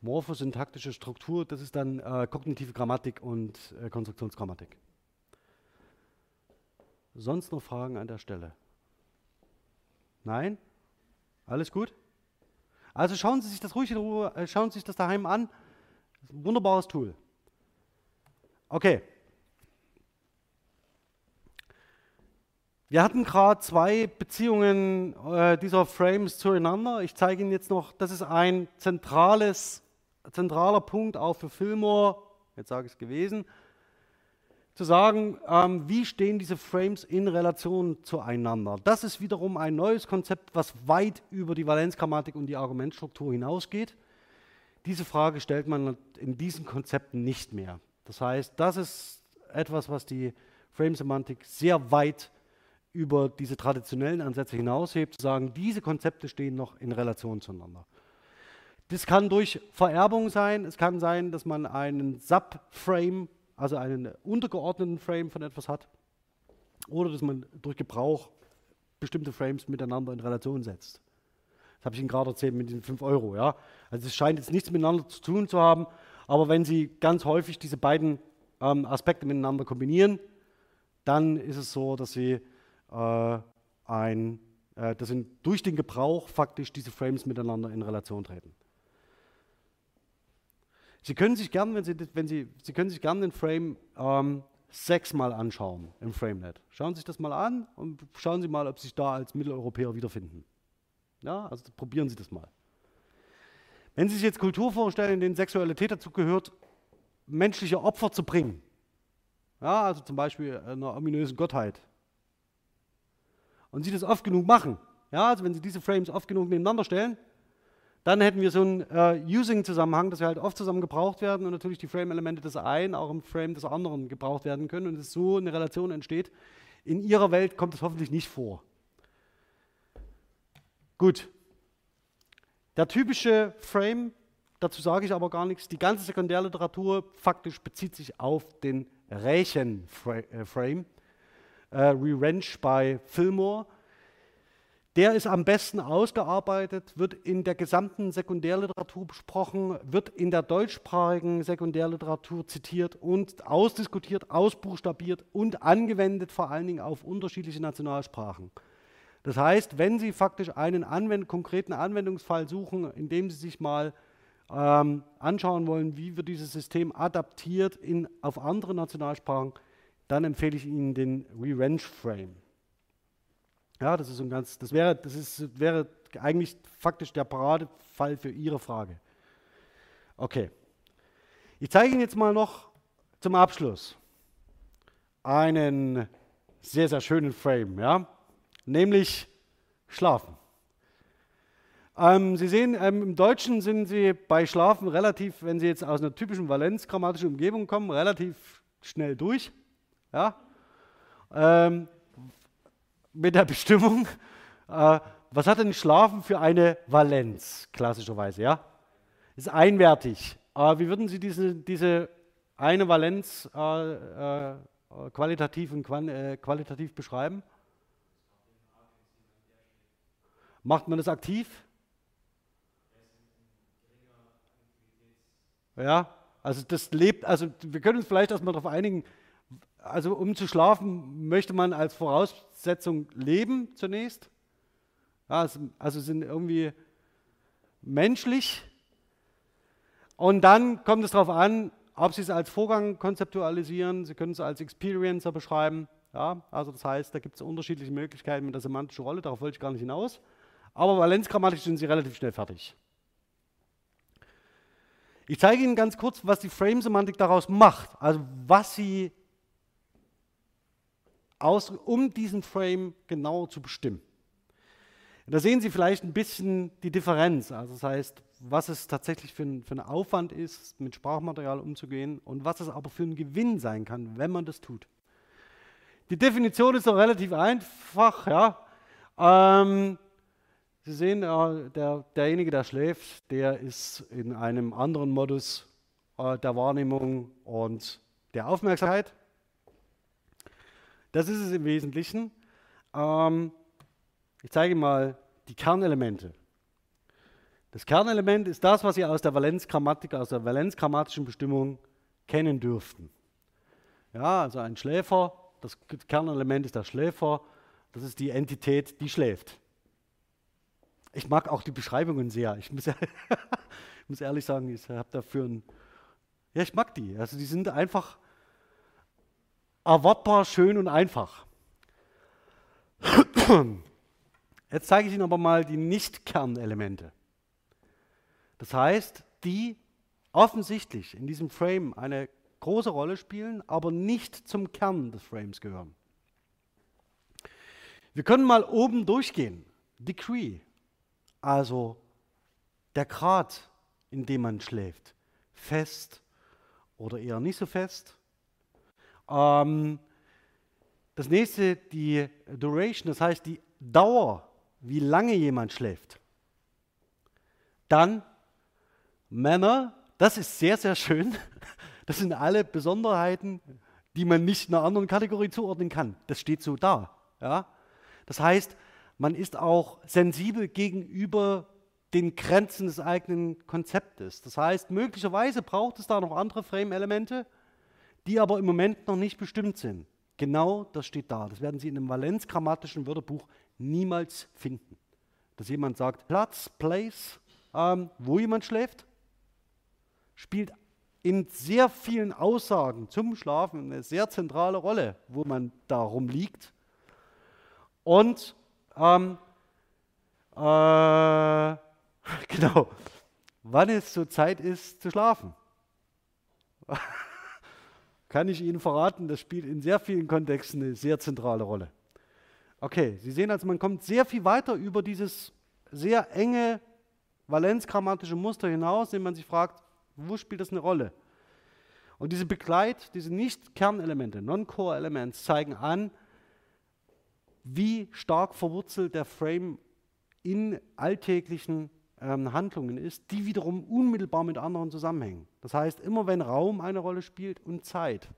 Morphosyntaktische Struktur, das ist dann äh, kognitive Grammatik und äh, Konstruktionsgrammatik. Sonst noch Fragen an der Stelle? Nein? Alles gut? Also schauen Sie sich das ruhig in Ruhe, äh, schauen Sie sich das daheim an. Das ein wunderbares Tool. Okay. Wir hatten gerade zwei Beziehungen äh, dieser Frames zueinander. Ich zeige Ihnen jetzt noch, das ist ein zentrales, zentraler Punkt auch für Fillmore, jetzt sage ich es gewesen, zu sagen, ähm, wie stehen diese Frames in Relation zueinander. Das ist wiederum ein neues Konzept, was weit über die Valenzgrammatik und die Argumentstruktur hinausgeht. Diese Frage stellt man in diesen Konzepten nicht mehr. Das heißt, das ist etwas, was die Frame-Semantik sehr weit über diese traditionellen Ansätze hinaushebt, zu sagen, diese Konzepte stehen noch in Relation zueinander. Das kann durch Vererbung sein, es kann sein, dass man einen Subframe, also einen untergeordneten Frame von etwas hat, oder dass man durch Gebrauch bestimmte Frames miteinander in Relation setzt. Das habe ich Ihnen gerade erzählt mit den 5 Euro. Ja? Also es scheint jetzt nichts miteinander zu tun zu haben, aber wenn Sie ganz häufig diese beiden ähm, Aspekte miteinander kombinieren, dann ist es so, dass Sie ein, äh, dass in, durch den Gebrauch faktisch diese Frames miteinander in Relation treten. Sie können sich gerne, wenn Sie, wenn Sie, Sie können sich gerne den Frame ähm, sechsmal anschauen im FrameNet. Schauen Sie sich das mal an und schauen Sie mal, ob Sie sich da als Mitteleuropäer wiederfinden. Ja, also probieren Sie das mal. Wenn Sie sich jetzt Kultur vorstellen, in denen Sexualität dazu gehört, menschliche Opfer zu bringen, ja, also zum Beispiel einer ominösen Gottheit, und Sie das oft genug machen, ja, also wenn Sie diese Frames oft genug nebeneinander stellen, dann hätten wir so einen äh, Using-Zusammenhang, dass wir halt oft zusammen gebraucht werden und natürlich die Frame-Elemente des einen auch im Frame des anderen gebraucht werden können und es so eine Relation entsteht. In Ihrer Welt kommt es hoffentlich nicht vor. Gut. Der typische Frame, dazu sage ich aber gar nichts, die ganze Sekundärliteratur faktisch bezieht sich auf den Rächen-Frame. Äh, Revenge bei Fillmore der ist am besten ausgearbeitet, wird in der gesamten Sekundärliteratur besprochen, wird in der deutschsprachigen Sekundärliteratur zitiert und ausdiskutiert, ausbuchstabiert und angewendet vor allen Dingen auf unterschiedliche Nationalsprachen. Das heißt, wenn Sie faktisch einen anwend konkreten Anwendungsfall suchen, in dem Sie sich mal ähm, anschauen wollen, wie wird dieses System adaptiert in, auf andere Nationalsprachen, dann empfehle ich Ihnen den Revenge Frame. Ja, das ist ein ganz, das wäre, das ist, wäre eigentlich faktisch der Paradefall für Ihre Frage. Okay. Ich zeige Ihnen jetzt mal noch zum Abschluss einen sehr, sehr schönen Frame, ja? nämlich Schlafen. Ähm, Sie sehen, ähm, im Deutschen sind Sie bei Schlafen relativ, wenn Sie jetzt aus einer typischen Valenz-grammatischen Umgebung kommen, relativ schnell durch. Ja? Ähm, mit der Bestimmung, äh, was hat denn Schlafen für eine Valenz, klassischerweise, ja? Ist einwertig. Aber wie würden Sie diese, diese eine Valenz äh, äh, qualitativ, und äh, qualitativ beschreiben? Macht man das aktiv? Ja, also das lebt, also wir können uns vielleicht erstmal darauf einigen, also um zu schlafen, möchte man als Voraussetzung leben zunächst. Ja, also sind irgendwie menschlich. Und dann kommt es darauf an, ob Sie es als Vorgang konzeptualisieren. Sie können es als Experiencer beschreiben. Ja, also das heißt, da gibt es unterschiedliche Möglichkeiten mit der semantischen Rolle. Darauf wollte ich gar nicht hinaus. Aber valenzgrammatisch sind Sie relativ schnell fertig. Ich zeige Ihnen ganz kurz, was die Frame-Semantik daraus macht. Also was Sie aus, um diesen Frame genau zu bestimmen. da sehen Sie vielleicht ein bisschen die Differenz, also das heißt, was es tatsächlich für ein, für ein Aufwand ist, mit Sprachmaterial umzugehen und was es aber für ein Gewinn sein kann, wenn man das tut. Die Definition ist doch relativ einfach. Ja. Ähm, Sie sehen, äh, der, derjenige, der schläft, der ist in einem anderen Modus äh, der Wahrnehmung und der Aufmerksamkeit. Das ist es im Wesentlichen. Ähm, ich zeige mal die Kernelemente. Das Kernelement ist das, was Sie aus der Valenzgrammatik, aus der valenzgrammatischen Bestimmung kennen dürften. Ja, also ein Schläfer, das Kernelement ist der Schläfer, das ist die Entität, die schläft. Ich mag auch die Beschreibungen sehr. Ich muss, [LAUGHS] muss ehrlich sagen, ich habe dafür ein. Ja, ich mag die. Also die sind einfach erwartbar, schön und einfach. [CLEARS THROAT] Jetzt zeige ich Ihnen aber mal die Nicht-Kernelemente. Das heißt, die offensichtlich in diesem Frame eine große Rolle spielen, aber nicht zum Kern des Frames gehören. Wir können mal oben durchgehen. Decree, also der Grad, in dem man schläft. Fest oder eher nicht so fest, ähm, das nächste, die Duration, das heißt die Dauer, wie lange jemand schläft. Dann Männer, das ist sehr, sehr schön. [LAUGHS] Das sind alle Besonderheiten, die man nicht einer anderen Kategorie zuordnen kann. Das steht so da. Ja? Das heißt, man ist auch sensibel gegenüber den Grenzen des eigenen Konzeptes. Das heißt, möglicherweise braucht es da noch andere Frame-Elemente, die aber im Moment noch nicht bestimmt sind. Genau das steht da. Das werden Sie in einem valenzgrammatischen Wörterbuch niemals finden. Dass jemand sagt, Platz, Place, ähm, wo jemand schläft, spielt in sehr vielen Aussagen zum Schlafen eine sehr zentrale Rolle, wo man darum liegt. Und ähm, äh, [LAUGHS] genau, wann es so Zeit ist zu schlafen. [LAUGHS] Kann ich Ihnen verraten, das spielt in sehr vielen Kontexten eine sehr zentrale Rolle. Okay, Sie sehen also, man kommt sehr viel weiter über dieses sehr enge valenzgrammatische Muster hinaus, indem man sich fragt, wo spielt das eine Rolle? Und diese Begleit, diese Nicht-Kernelemente, Non-Core-Elements zeigen an, wie stark verwurzelt der Frame in alltäglichen ähm, Handlungen ist, die wiederum unmittelbar mit anderen zusammenhängen. Das heißt, immer wenn Raum eine Rolle spielt und Zeit,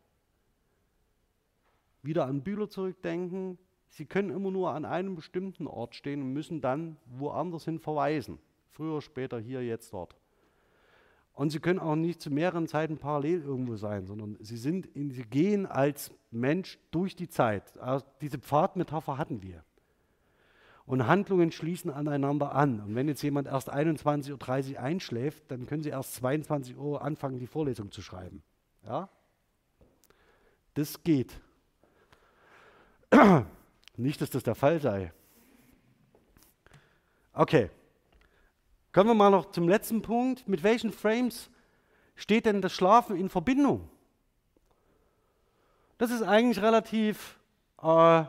wieder an Bühler zurückdenken, sie können immer nur an einem bestimmten Ort stehen und müssen dann woanders hin verweisen. Früher, später, hier, jetzt, dort. Und sie können auch nicht zu mehreren Zeiten parallel irgendwo sein, sondern sie, sind in, sie gehen als Mensch durch die Zeit. Also diese Pfadmetapher hatten wir. Und Handlungen schließen aneinander an. Und wenn jetzt jemand erst 21.30 Uhr einschläft, dann können Sie erst 22 Uhr anfangen, die Vorlesung zu schreiben. Ja? Das geht. [CLEARS THROAT] Nicht, dass das der Fall sei. Okay. Kommen wir mal noch zum letzten Punkt. Mit welchen Frames steht denn das Schlafen in Verbindung? Das ist eigentlich relativ äh,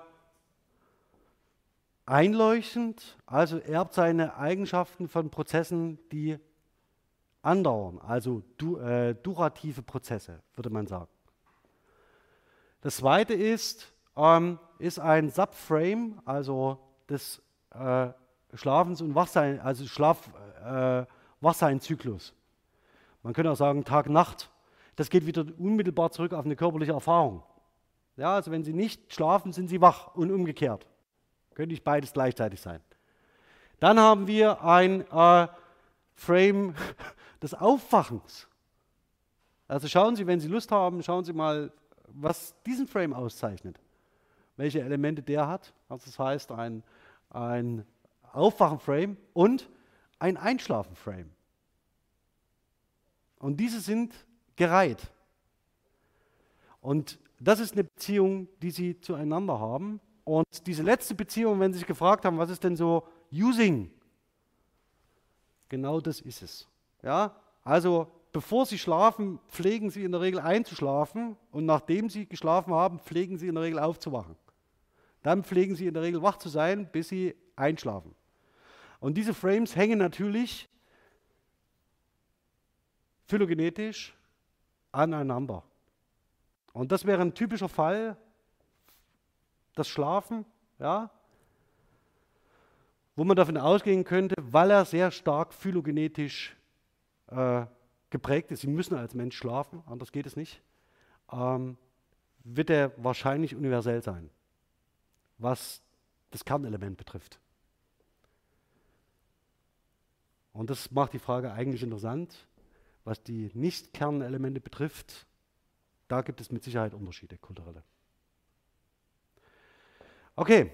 einleuchtend, also erbt seine Eigenschaften von Prozessen, die andauern, also du, äh, durative Prozesse, würde man sagen. Das zweite ist, ähm, ist ein Subframe, also des äh, Schlafens und Wachsein, also Schlaf, äh, Wachseinzyklus. Man könnte auch sagen Tag-Nacht. Das geht wieder unmittelbar zurück auf eine körperliche Erfahrung. Ja, also wenn Sie nicht schlafen, sind Sie wach und umgekehrt. Könnte nicht beides gleichzeitig sein. Dann haben wir ein äh, Frame [LAUGHS] des Aufwachens. Also schauen Sie, wenn Sie Lust haben, schauen Sie mal, was diesen Frame auszeichnet. Welche Elemente der hat. Also das heißt ein, ein Aufwachen-Frame und ein Einschlafen-Frame. Und diese sind gereiht. Und das ist eine Beziehung, die sie zueinander haben. Und diese letzte Beziehung, wenn Sie sich gefragt haben, was ist denn so Using? Genau das ist es. Ja? Also, bevor Sie schlafen, pflegen Sie in der Regel einzuschlafen und nachdem Sie geschlafen haben, pflegen Sie in der Regel aufzuwachen. Dann pflegen Sie in der Regel wach zu sein, bis Sie einschlafen. Und diese Frames hängen natürlich phylogenetisch aneinander. Und das wäre ein typischer Fall, das Schlafen, ja, wo man davon ausgehen könnte, weil er sehr stark phylogenetisch äh, geprägt ist, Sie müssen als Mensch schlafen, anders geht es nicht, ähm, wird er wahrscheinlich universell sein, was das Kernelement betrifft. Und das macht die Frage eigentlich interessant. Was die Nicht-Kernelemente betrifft, da gibt es mit Sicherheit Unterschiede, kulturelle. Okay,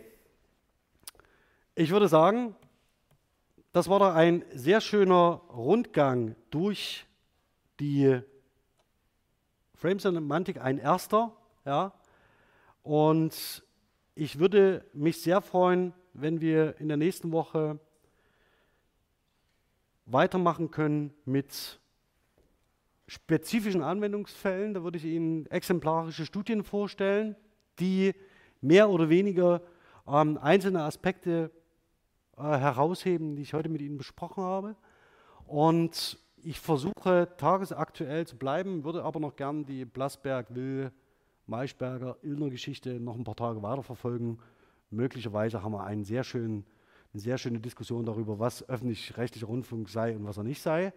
ich würde sagen, das war da ein sehr schöner Rundgang durch die Frame-Semantik, ein erster. Ja, und ich würde mich sehr freuen, wenn wir in der nächsten Woche weitermachen können mit spezifischen Anwendungsfällen. Da würde ich Ihnen exemplarische Studien vorstellen, die mehr oder weniger ähm, einzelne Aspekte äh, herausheben, die ich heute mit Ihnen besprochen habe. Und ich versuche tagesaktuell zu bleiben, würde aber noch gern die Blasberg, Will, Maischberger, Illner Geschichte noch ein paar Tage weiterverfolgen. Möglicherweise haben wir einen sehr schönen eine sehr schöne Diskussion darüber, was öffentlich-rechtlicher Rundfunk sei und was er nicht sei.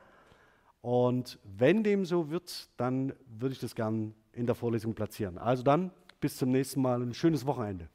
Und wenn dem so wird, dann würde ich das gern in der Vorlesung platzieren. Also dann bis zum nächsten Mal ein schönes Wochenende.